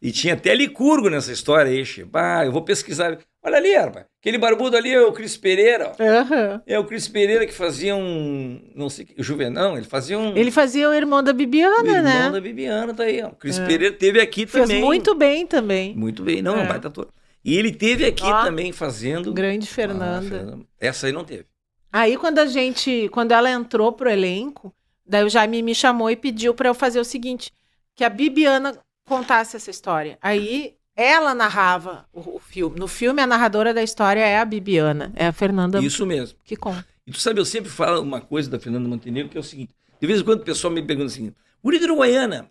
E tinha até Licurgo nessa história aí. Bah, eu vou pesquisar. Olha ali, rapaz. Aquele barbudo ali é o Cris Pereira, ó. Aham. É o Cris Pereira que fazia um. Não sei que. Juvenão, ele fazia um. Ele fazia o irmão da o Bibiana, irmão né? da Bibiana tá aí, ó. O Cris É. Pereira teve aqui Fez também. muito bem também. Muito bem, não, É. é. baita ator. E ele teve aqui Ó, também fazendo. Grande Ah, Fernanda. Fernanda. Essa aí não teve. Aí quando a gente, quando ela entrou pro elenco, daí o Jaime me chamou e pediu para eu fazer o seguinte, que a Bibiana contasse essa história. Aí ela narrava o, o filme. No filme a narradora da história é a Bibiana, é a Fernanda Isso mesmo. que conta. E tu sabe, eu sempre falo uma coisa da Fernanda Montenegro, que é o seguinte: de vez em quando o pessoal me pergunta assim, Guri de Uruguaiana,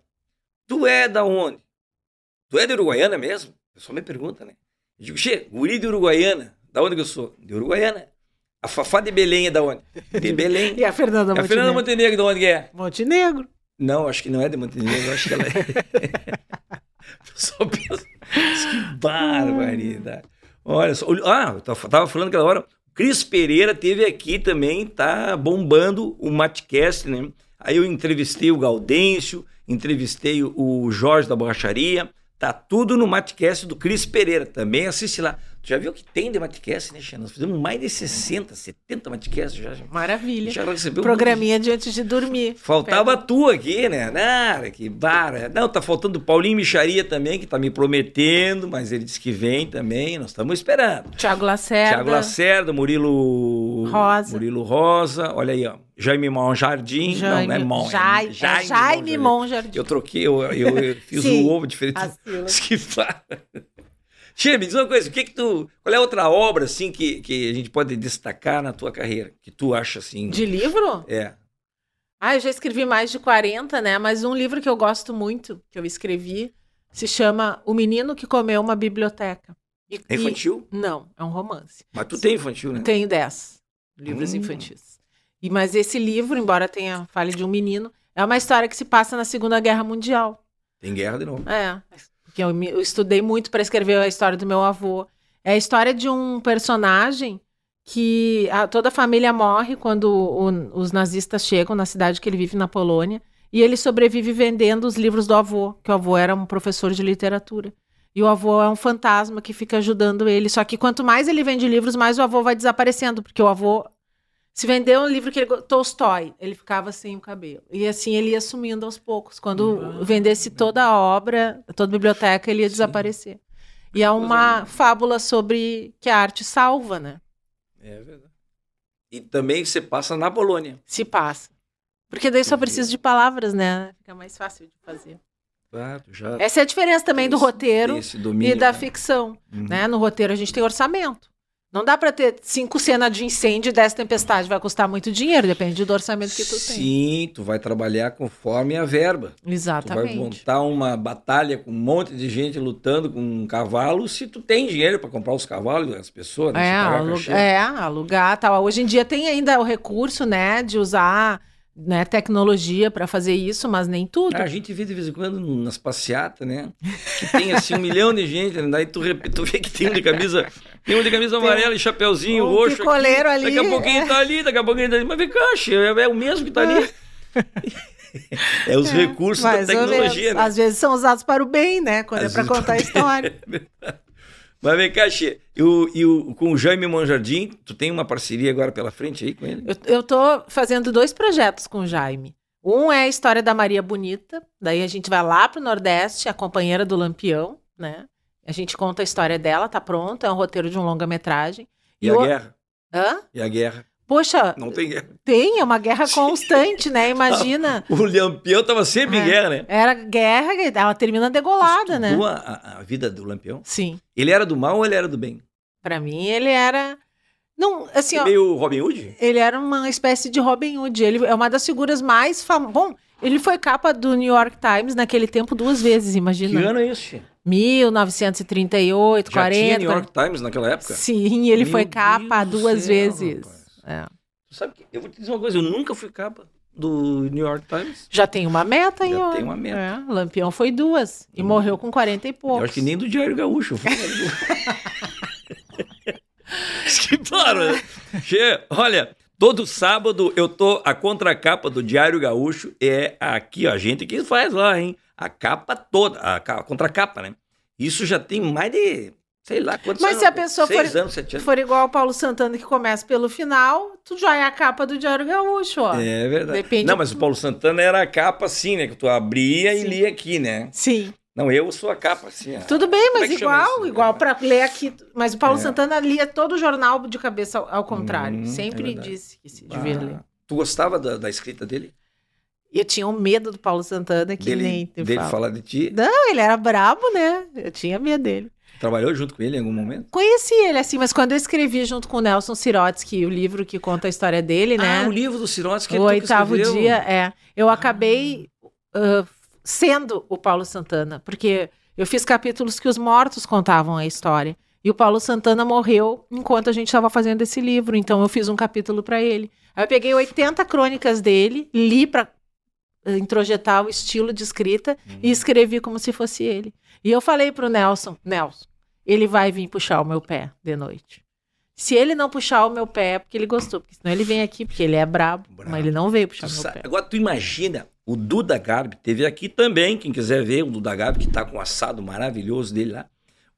tu é da onde? Tu é de Uruguaiana mesmo? O pessoal me pergunta, né? Eu digo, Che, Guri de Uruguaiana, da onde que eu sou? De Uruguaiana. A Fafá de Belém é da onde? De Belém. E a Fernanda a Fernanda Montenegro. Montenegro, de onde que é? Montenegro. Não, acho que não é de Montenegro, acho que ela é. pessoal pensa, que barbaridade. Olha só, ah, eu tava falando aquela hora, Cris Pereira teve aqui também, tá bombando o Matcast, né? Aí eu entrevistei o Gaudêncio, entrevistei o Jorge da Borracharia, tá tudo no Matcast do Cris Pereira, também assiste lá. Tu já viu que tem de Matcast, né, Xana? Nós fizemos mais de 60, 70 Matcast já. Maravilha. Já recebeu um Programinha de antes de dormir. Faltava tu aqui, né? Nada, que bara. Não, tá faltando o Paulinho Micharia também, que tá me prometendo, mas ele disse que vem também. Nós estamos esperando. Tiago Lacerda. Tiago Lacerda, Murilo Rosa. Murilo Rosa, olha aí, ó. Jaime Monjardim. Jaime, não, não é Mon. Jai, é é Jaime Monjardim. Eu troquei, eu, eu, eu fiz Sim, o ovo diferente. as que fala. Che, me diz uma coisa, o que que tu, qual é a outra obra assim que, que a gente pode destacar na tua carreira, que tu acha assim? De livro? É. Ah, eu já escrevi mais de 40, né? Mas um livro que eu gosto muito, que eu escrevi, se chama O Menino que Comeu uma Biblioteca. E- É infantil? e- não, é um romance. Mas tu tem infantil, né? Tenho 10 livros Hum. infantis. E, mas esse livro, embora tenha fale de um menino, é uma história que se passa na Segunda Guerra Mundial. Tem guerra de novo. É, porque eu, me- eu estudei muito para escrever a história do meu avô. É a história de um personagem que a- toda a família morre quando o- os nazistas chegam na cidade que ele vive, na Polônia, e ele sobrevive vendendo os livros do avô, que o avô era um professor de literatura. E o avô é um fantasma que fica ajudando ele. Só que quanto mais ele vende livros, mais o avô vai desaparecendo, porque o avô. Se vendeu um livro que ele. Tolstói, ele ficava sem o cabelo. E assim ele ia sumindo aos poucos. Quando Ah. vendesse toda a obra, toda a biblioteca, ele ia Sim. desaparecer. E é uma fábula sobre que a arte salva, né? É verdade. E também você passa na Polônia. Se passa. Porque daí só precisa de palavras, né? Fica mais fácil de fazer. Tu já Essa é a diferença também do roteiro domínio, e da né? ficção. Uhum. né? No roteiro a gente tem orçamento. Não dá para ter cinco cenas de incêndio e dez tempestades. Vai custar muito dinheiro, depende do orçamento que tu tem. Sim, tu vai trabalhar conforme a verba. Tu vai Exatamente. montar uma batalha com um monte de gente lutando com um cavalo, se tu tem dinheiro para comprar os cavalos, as pessoas, né? É, Se pagar alu- cachê. é, alugar tal. Hoje em dia tem ainda o recurso, né, de usar né, tecnologia para fazer isso, mas nem tudo. A gente vê de vez em quando nas passeatas, né? Que tem assim um milhão de gente, né? daí tu, tu vê que tem um de camisa, tem um de camisa amarela e chapeuzinho um roxo. picoleiro aqui. ali, Daqui a pouquinho é. tá ali, daqui a pouquinho tá ali. Mas vem cá, é, é o mesmo que tá ali. É os recursos da tecnologia, menos. né? Às vezes são usados para o bem, né? Quando Às é para contar a história. Mas vem cá, Che, e, o, e o, com o Jaime Monjardim, tu tem uma parceria agora pela frente aí com ele? Eu, eu tô fazendo dois projetos com o Jaime. Um é a história da Maria Bonita, daí a gente vai lá pro Nordeste, a companheira do Lampião, né? A gente conta a história dela, tá pronto, é um roteiro de um longa-metragem. E, a o- guerra? Hã? E a guerra? Poxa, Não tem guerra. tem, é uma guerra constante, né? Imagina. O Lampião tava sempre em É. guerra, né? Era guerra, ela termina degolada, né? A, a- vida do Lampião? Sim. Ele era do mal ou ele era do bem? Pra mim, ele era. Não, assim, ó. Meio Robin Hood? Ele era uma espécie de Robin Hood. Ele é uma das figuras mais famosas. Bom, ele foi capa do New York Times naquele tempo duas vezes, Que imagina. ano é esse? 1938, Já 40. tinha New York Times naquela época? Sim, ele Meu foi capa Deus duas céu, vezes. rapaz. É. Tu sabe que eu vou te dizer uma coisa, eu nunca fui capa do New York Times. Já tem uma meta aí, Já ó. tem uma meta. É, Lampião foi duas. E morreu com 40 e poucos. Eu acho que nem do Diário Gaúcho. que claro. né? Che, olha, todo sábado eu tô a contracapa do Diário Gaúcho é aqui, ó, a gente que faz lá, hein? A capa toda, a, a contracapa, né? Isso já tem mais de, sei lá quantos Mas anos. se a pessoa for- anos, for igual ao Paulo Santana, que começa pelo final, tu já é a capa do Diário Gaúcho, ó. É verdade. Depende- Não, mas o Paulo Santana era a capa assim, né? Que tu abria e Sim. lia aqui, né? Sim. Não, eu sou a capa assim. Tudo bem, é mas chama igual, isso? igual para ler aqui. Mas o Paulo É. Santana lia todo o jornal de cabeça ao, ao contrário. Hum, é Sempre verdade. disse que se devia ler. Ah, tu gostava da, da escrita dele? Eu tinha um medo do Paulo Santana que dele nem dele falo. falar de ti? Não, ele era brabo, né? Eu tinha medo dele. Trabalhou junto com ele em algum momento? Conheci ele assim, mas quando eu escrevi junto com o Nelson Sirotsky, o livro que conta a história dele, né? Ah, o livro do Sirotsky. o oitavo dia, é. Eu acabei ah, sendo o Paulo Santana, porque eu fiz capítulos que os mortos contavam a história. E o Paulo Santana morreu enquanto a gente estava fazendo esse livro, então eu fiz um capítulo para ele. Aí eu peguei 80 crônicas dele, li para introjetar o estilo de escrita Uhum. e escrevi como se fosse ele. E eu falei pro Nelson, Nelson, ele vai vir puxar o meu pé de noite. Se ele não puxar o meu pé, é porque ele gostou, porque senão ele vem aqui, porque ele é brabo, Brabo. mas ele não veio puxar Tu meu sabe- pé. Agora tu imagina, o Duda Garbi teve aqui também, quem quiser ver, o Duda Garbi que tá com um assado maravilhoso dele lá.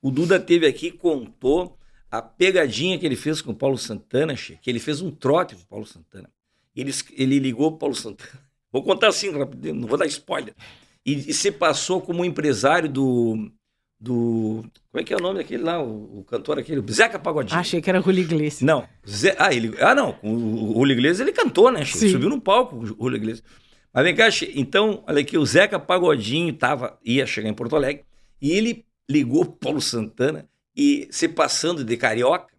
O Duda teve aqui, contou a pegadinha que ele fez com o Paulo Santana, che, que ele fez um trote com o Paulo Santana. Ele, ele ligou pro Paulo Santana. Vou contar assim, rapidinho, não vou dar spoiler. E, e se passou como empresário do, do. Como é que é o nome daquele lá? O, o cantor aquele? Zeca Pagodinho. Achei que era Julio Iglesias. Não. Zé, ah, ele, ah, não. O, o Julio Iglesias ele cantou, né? Sim. Subiu no palco o Julio Iglesias. Mas vem cá, então, olha aqui, o Zeca Pagodinho tava, ia chegar em Porto Alegre e ele ligou Paulo Santana e se passando de carioca,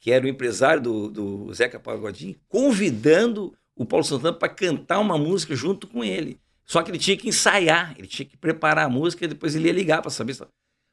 que era o empresário do, do Zeca Pagodinho, convidando o Paulo Santana para cantar uma música junto com ele. Só que ele tinha que ensaiar, ele tinha que preparar a música e depois ele ia ligar para saber se.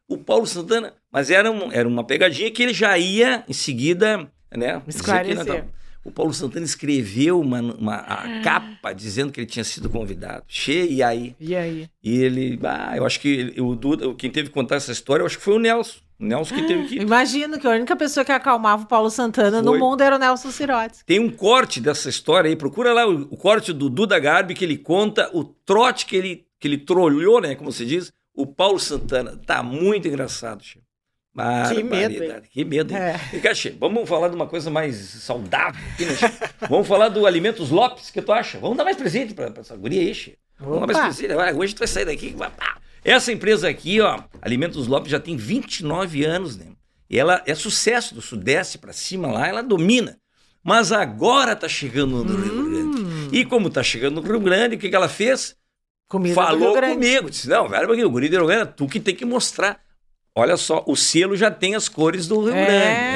O Paulo Santana, mas era, um, era uma pegadinha que ele já ia em seguida, né? Esclarecer. O Paulo Santana escreveu uma, uma a Ah. capa dizendo que ele tinha sido convidado. Cheio, e aí? E aí? E ele, ah, eu acho que ele- o Duda, quem teve que contar essa história, eu acho que foi o Nelson. O Nelson que teve que. Imagino que a única pessoa que acalmava o Paulo Santana no Foi. mundo era o Nelson Sirotes. Tem um corte dessa história aí, procura lá o, o corte do Duda Garbi, que ele conta o trote que ele, que ele trolhou, né, como se diz, o Paulo Santana. Tá muito engraçado, Che. Que medo, hein? Que medo, hein? É. Cá, Che, vamos falar de uma coisa mais saudável aqui, né? Vamos falar do Alimentos Lopes, o que tu acha? Vamos dar mais presente pra essa guria aí, Che. Vamos dar mais presente. Olha, hoje tu vai sair daqui. Essa empresa aqui, ó, Alimentos Lopes, já tem 29 anos, né? E ela é sucesso do Sudeste pra cima lá, ela domina. Mas agora tá chegando no Rio Grande. Hum. E como tá chegando no Rio Grande, o que, que ela fez? Comida Falou comigo. Disse, não, velho, o guri do Rio Grande, tu que tem que mostrar. Olha só, o selo já tem as cores do Rio É.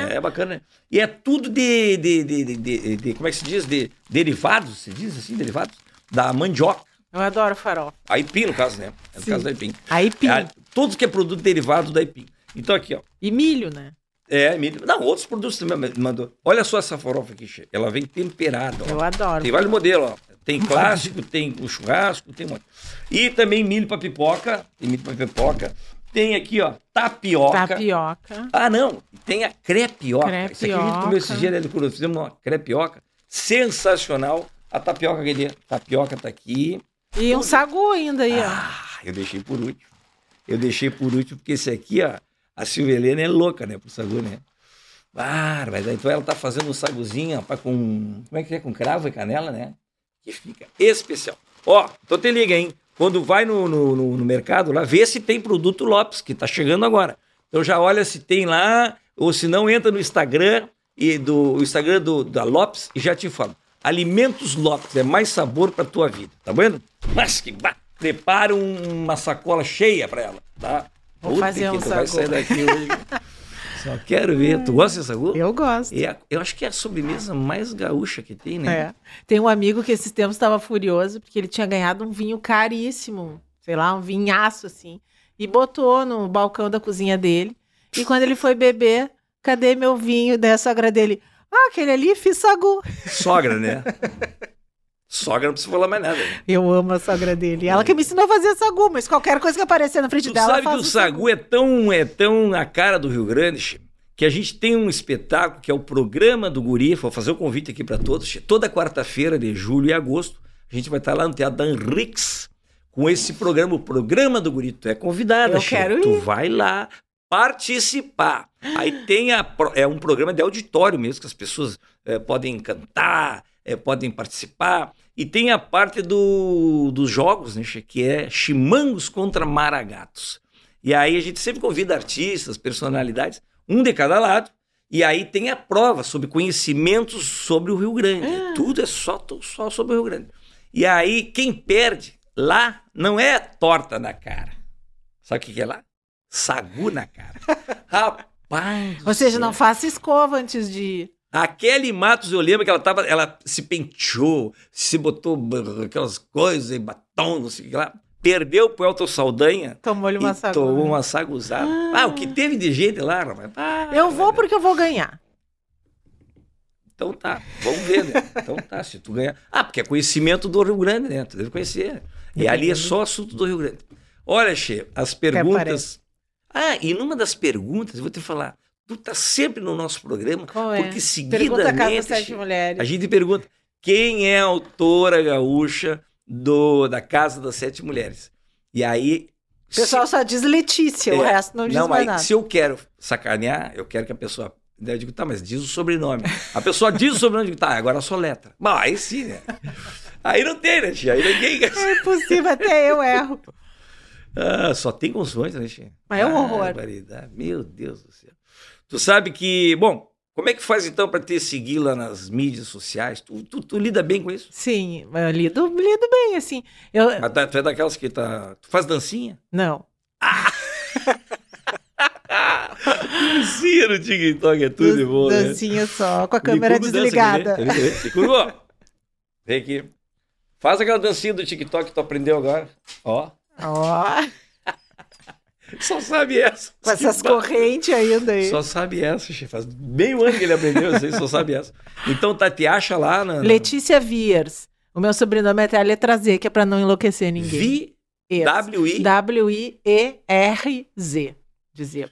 Grande. É bacana. né? E é tudo de, de, de, de- de- como é que se diz? De derivados, se diz assim, derivados? Da mandioca. Eu adoro farol. Aipim, no caso, né? É no Sim. caso da Aipim. Aí pim. É, tudo que é produto derivado da Aipim. Então aqui, ó. E milho, né? É, milho. Não, outros produtos também mandou. Olha só essa farofa aqui, che. ela vem temperada, ó. Eu adoro. Tem vários modelos, ó. Tem clássico, tem o churrasco, tem um monte. E também milho para pipoca. Tem milho para pipoca. Tem aqui, ó, tapioca. Tapioca. Ah, não. Tem a crepioca. Isso aqui a gente Crepioca. comeu esse dia, né, Licuro? Fizemos uma crepioca. Sensacional. A tapioca, aquele tapioca tá aqui. E um sagu ainda aí, ó. Ah, eu deixei por último. Eu deixei por último, porque esse aqui, ó, a Silvia Helena é louca, né, pro sagu, né? Ah, mas então ela tá fazendo um saguzinho, rapaz, com. Como é que é? Com cravo e canela, né? Que fica especial. Ó, então te liga, hein? Quando vai no, no, no- mercado lá, vê se tem produto Lopes, que tá chegando agora. Então já olha se tem lá, ou se não, entra no Instagram e do o Instagram do, da Lopes e já te falo. Alimentos Lopes, é mais sabor pra tua vida, tá vendo? Mas que bah, prepara um- uma sacola cheia pra ela, tá? Vou Puta fazer que um tu vai sair daqui hoje. Só quero ver. Tu gosta de sagu? Eu gosto. É eu acho que é a sobremesa mais gaúcha que tem, né? É. Tem um amigo que esses tempos estava furioso porque ele tinha ganhado um vinho caríssimo, sei lá, um vinhaço assim, e botou no balcão da cozinha dele. E quando ele foi beber, cadê meu vinho? Daí a sogra dele, ah, aquele ali, fiz sagu. Sogra, né? Sogra não precisa falar mais nada. né? Eu amo a sogra dele. Ela que me ensinou a fazer sagu, mas qualquer coisa que aparecer na frente Tu dela, sabe que o sagu é tão, é tão a cara do Rio Grande, que a gente tem um espetáculo que é o programa do Guri. Vou fazer o convite aqui para todos. Toda quarta-feira de julho e agosto, a gente vai estar lá no Teatro da Henriques com esse programa, o programa do Guri. Tu é convidada, Eu che. quero Tu ir. vai lá participar. Aí tem a, é um programa de auditório mesmo, que as pessoas eh, podem cantar, eh, podem participar. E tem a parte do, dos jogos, né, que é Chimangos contra Maragatos. E aí a gente sempre convida artistas, personalidades, um de cada lado. E aí tem a prova sobre conhecimentos sobre o Rio Grande. Ah. Tudo é só, só sobre o Rio Grande. E aí quem perde lá não é torta na cara. Sabe o que que é lá? Sagu na cara. Rapaz. Ou seja, não faça escova antes de ir. A Kelly Matos, eu lembro que ela tava, ela se penteou, se botou aquelas coisas, batom, não sei o que lá. Perdeu pro Elton Saldanha Tomou-lhe uma e sagu. tomou uma saguzada. Ah. o que teve de gente lá, rapaz. Ah, Eu vou porque eu vou ganhar. Então tá, vamos ver, né? Então tá, se tu ganhar. Ah, porque é conhecimento do Rio Grande, né? Tu deve conhecer. E ali é só assunto do Rio Grande. Olha, Che, as perguntas. Ah, e numa das perguntas, eu vou te falar, tu tá sempre no nosso programa, Qual é? porque a seguidamente Mulheres. a gente pergunta quem é a autora gaúcha do, da Casa das Sete Mulheres. E aí. O pessoal só diz Letícia, o É, resto não diz não, mais aí, nada. se eu quero sacanear, eu quero que a pessoa eu digo, tá, mas diz o sobrenome. A pessoa diz o sobrenome, eu digo, tá, agora só letra. Bom, aí sim, né? Aí não tem, né, tia? Aí ninguém... É impossível, até eu erro. Ah, só tem consoantes, né, tia? Mas é um horror. Barbaridade. Meu Deus do céu. Tu sabe que, bom, como é que faz então para te seguir lá nas mídias sociais? Tu, tu, tu lida bem com isso? Sim, eu lido, lido bem, assim. Eu... Mas tá- tu é daquelas que tá. Tu faz dancinha? Não. Dancinha no TikTok é tudo de bom, né? Dancinha só, com a câmera desligada. né? Licurgo, Vem aqui. Faz aquela dancinha do TikTok que tu aprendeu agora. Ó. Ó, Só sabe essa. com essas correntes ainda aí. Só sabe essa, chefe. Faz meio ano que ele aprendeu, assim, só sabe essa. Então, tá, te acha lá na. na- Letícia Viers. O meu sobrenome é até a letra Z, que é pra não enlouquecer ninguém. Vi, Viers. W-I. W-I-E-R-Z. Dizia.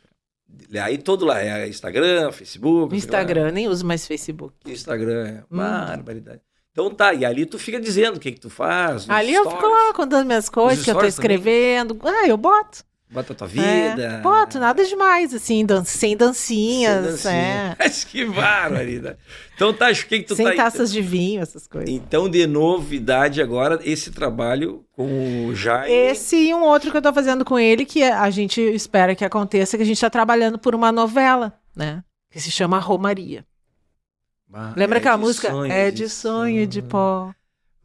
Aí todo lá é Instagram, Facebook. Instagram, nem uso mais Facebook. Instagram, é. Hum. Barbaridade. Então tá, e ali tu fica dizendo o que que tu faz. Ali eu fico stories, lá contando minhas coisas que eu tô stories também? escrevendo. Ah, eu boto. Bota a tua É, vida. boto, nada demais, assim, dan sem dancinhas, Sem dancinha. é. Que barbaridade. Então tá, acho que que tu sem tá... taças de vinho, essas coisas. Então, de novidade agora, esse trabalho com o Jaime. Esse e um outro que eu tô fazendo com ele, que a gente espera que aconteça, que a gente tá trabalhando por uma novela, né? Que se chama Romaria. Ah, Lembra é aquela de música? sonho, é de sonho de pó.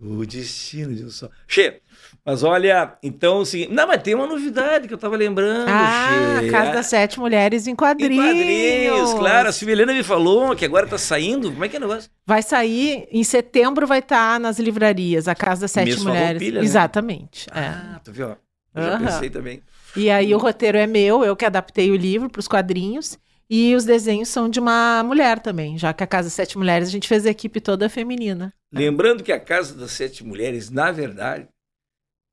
O destino de um só. Che, mas olha, então, assim. Não, mas tem uma novidade que eu tava lembrando, Ah, Che. Casa das Sete Mulheres em Em quadrinhos. quadrinhos, claro. A Silvia me falou que agora tá saindo. Como é que é o negócio? Vai sair, em setembro vai estar nas livrarias, a Casa das Sete Mesmo Mulheres. Né? Exatamente. é. Ah, tu viu? Eu já Aham. pensei também. E aí o roteiro é meu, eu que adaptei o livro para os quadrinhos. E os desenhos são de uma mulher também, já que a Casa das Sete Mulheres a gente fez a equipe toda feminina. Lembrando que a Casa das Sete Mulheres, na verdade,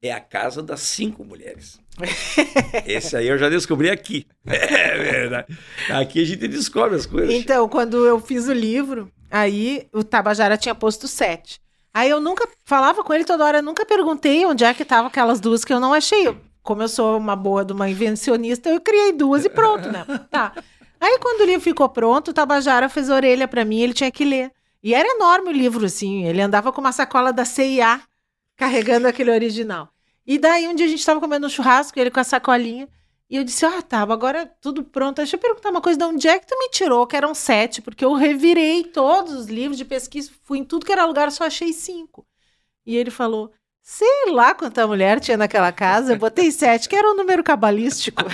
é a casa das cinco mulheres. Esse aí eu já descobri aqui. É verdade. Aqui a gente descobre as coisas. Então, quando eu fiz o livro, aí o Tabajara tinha posto sete. Aí eu nunca falava com ele toda hora, nunca perguntei onde é que estavam aquelas duas que eu não achei. Como eu sou uma boa de uma invencionista, eu criei duas e pronto, né? Tá. Aí quando o livro ficou pronto, o Tabajara fez a orelha pra mim, ele tinha que ler. E era enorme o livro, assim. Ele andava com uma sacola da CIA, carregando aquele original. E daí um dia a gente tava comendo um churrasco, ele com a sacolinha. E eu disse, ah, tá, agora tudo pronto. Deixa eu perguntar uma coisa, de onde é que tu me tirou? Que eram sete, porque eu revirei todos os livros de pesquisa, fui em tudo que era lugar, só achei cinco. E ele falou, sei lá quanta mulher tinha naquela casa, eu botei sete, que era um número cabalístico.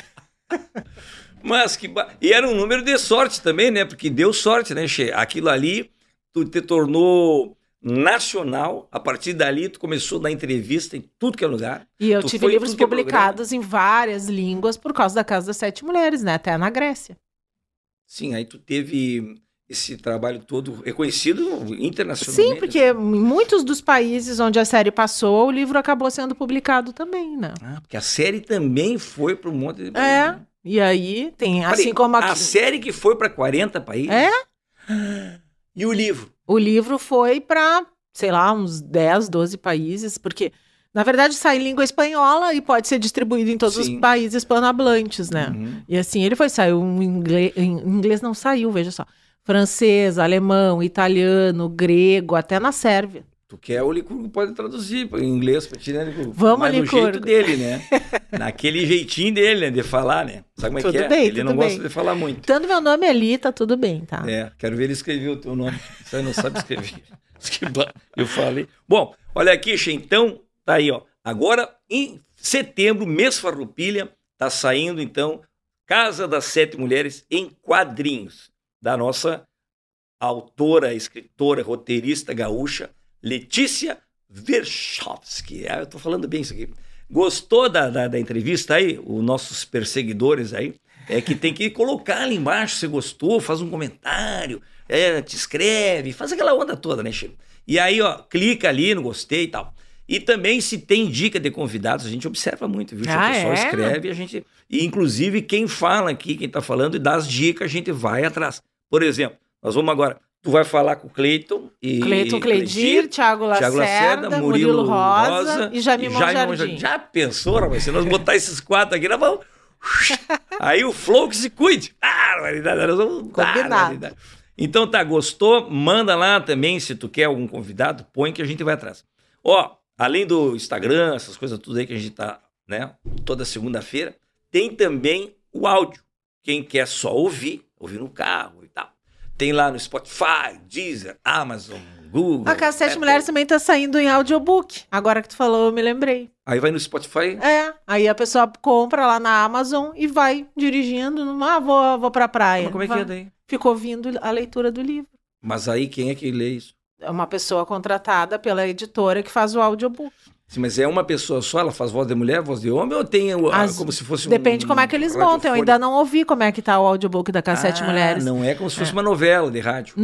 Mas que. ba- E era um número de sorte também, né? Porque deu sorte, né, Che? Aquilo ali, tu te tornou nacional. A partir dali, tu começou a dar entrevista em tudo que é lugar. E eu Tu tive em livros é publicados em várias línguas por causa da Casa das Sete Mulheres, né? Até na Grécia. Sim, aí tu teve esse trabalho todo reconhecido internacionalmente. Sim, porque em muitos dos países onde a série passou, o livro acabou sendo publicado também, né? Ah, porque a série também foi para um monte de É. E aí tem, assim como aqui. A série que foi para 40 países? É? E o livro? O livro foi para, sei lá, uns 10, 12 países, porque na verdade sai em língua espanhola e pode ser distribuído em todos Sim. os países hispanohablantes, né? Uhum. E assim, ele foi, saiu em inglês, em inglês não saiu, veja só. Francês, alemão, italiano, grego, até na Sérvia. Tu quer o Licurgo pode traduzir em inglês para ti, né, Licurgo? Vamos, Mas Licurgo. jeito dele, né? Naquele jeitinho dele, né? De falar, né? Sabe como é Tudo que é? bem, ele não gosta bem. de falar muito. Tanto meu nome ali, tá tudo bem, tá? É, quero ver ele escrever o teu nome. Você não sabe escrever. Eu falei. Bom, olha aqui, Che, então, tá aí, ó. Agora, em setembro, mês Farroupilha, tá saindo, então, Casa das Sete Mulheres em quadrinhos, da nossa autora, escritora, roteirista gaúcha, Letícia Verchovski. Ah, eu tô falando bem isso aqui. Gostou da, da, da entrevista aí? Os nossos perseguidores aí? É que tem que colocar ali embaixo se gostou, faz um comentário, é, te escreve, faz aquela onda toda, né, Chico? E aí, ó, clica ali no gostei e tal. E também, se tem dica de convidados, a gente observa muito, viu? Ah, o pessoal é? escreve e a gente. E, inclusive, quem fala aqui, quem tá falando e dá as dicas, a gente vai atrás. Por exemplo, nós vamos agora. Tu vai falar com o Cleiton e. Cleiton Cleidir, Thiago Lacerda, Thiago Lacerda, Murilo, Murilo Rosa, Rosa e Jaime Jardim. Monjardim. Já pensou, rapaz? Se nós botar esses quatro aqui, nós vamos, Aí o Flow que se cuide. Ah, nós vamos Combinado. Então tá, gostou? Manda lá também, se tu quer algum convidado, põe que a gente vai atrás. Ó, além do Instagram, essas coisas tudo aí que a gente tá, né, toda segunda-feira, tem também o áudio. Quem quer só ouvir, ouvir no carro e tal. Tem lá no Spotify, Deezer, Amazon, Google. A Cassete Apple. Mulheres também tá saindo em audiobook. Agora que tu falou, eu me lembrei. Aí vai no Spotify, É, aí a pessoa compra lá na Amazon e vai dirigindo. Ah, vou, vou pra praia. mas como é que é daí? Ficou vindo a leitura do livro. Mas aí quem é que lê isso? É uma pessoa contratada pela editora que faz o audiobook. Sim, mas é uma pessoa só, ela faz voz de mulher, voz de homem, ou tem o- a- As- como se fosse um. Depende como é que eles montam. Eu ainda não ouvi como é que tá o audiobook da Cassete Ah, Mulheres. Não. Não é como se fosse uma novela de rádio.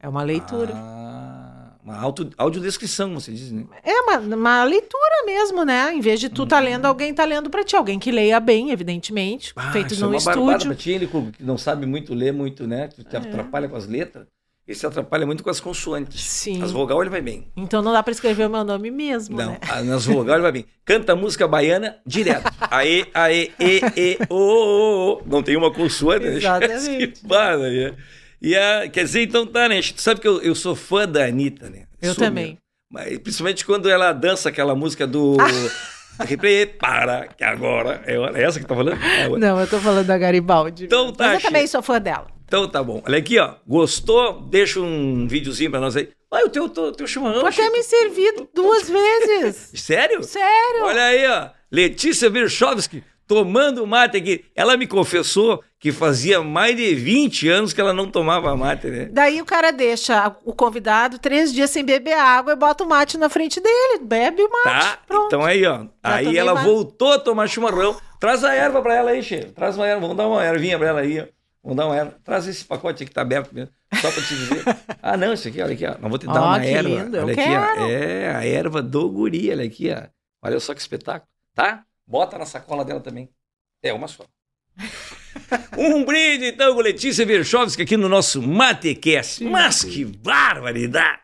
é uma leitura. Ah, uma auto, audiodescrição, como você diz, né? É uma, uma leitura mesmo, né? Em vez de tu tá Hum. lendo, alguém tá lendo pra ti. Alguém que leia bem, evidentemente. Ah, feito é no uma barbada estúdio. É. pra ti, ele que não sabe muito ler, muito, né? Tu te atrapalha com as letras. Ele se atrapalha muito com as consoantes. Sim. As vogal ele vai bem. Então não dá pra escrever o meu nome mesmo, Não, né? nas vogal ele vai bem. Canta música baiana direto. Aê, aê, e, e, ô, ô, ô. Não tem uma consoante, né? Exatamente. Que barra, né? E a, quer dizer, então tá, né? Tu sabe que eu, eu sou fã da Anitta, né? Eu Sou também. mesmo. Mas, principalmente quando ela dança aquela música do. Prepara, que agora. É é essa que tá falando? Não, eu tô falando da Garibaldi. Então tá, Mas eu também sou fã dela. Então tá bom. Olha aqui, ó. Gostou? Deixa um videozinho pra nós aí. Olha o teu, teu, teu chimarrão. Tu até me servi duas vezes. Sério? Sério? Olha aí, ó. Letícia Virchovski tomando mate aqui. Ela me confessou que fazia mais de 20 anos que ela não tomava mate, né? Daí o cara deixa o convidado três dias sem beber água e bota o mate na frente dele. Bebe o mate. Tá? Pronto. Então aí, ó. aí tomei ela mate. voltou a tomar chimarrão. Traz a erva pra ela aí, Che. Traz uma erva. Vamos dar uma ervinha pra ela aí, ó. Vamos dar uma erva. Traz esse pacote aqui que tá aberto mesmo. Só pra te dizer. ah, não, isso aqui, olha aqui, ó. Não vou te dar Ó, uma que erva. lindo, eu Olha aqui, quero. ó. É, a erva do guri, olha aqui, ó. Olha só que espetáculo. Tá? Bota na sacola dela também. É, uma só. um brinde, então, com Letícia Virchovski aqui no nosso Matecast. Mas que barbaridade!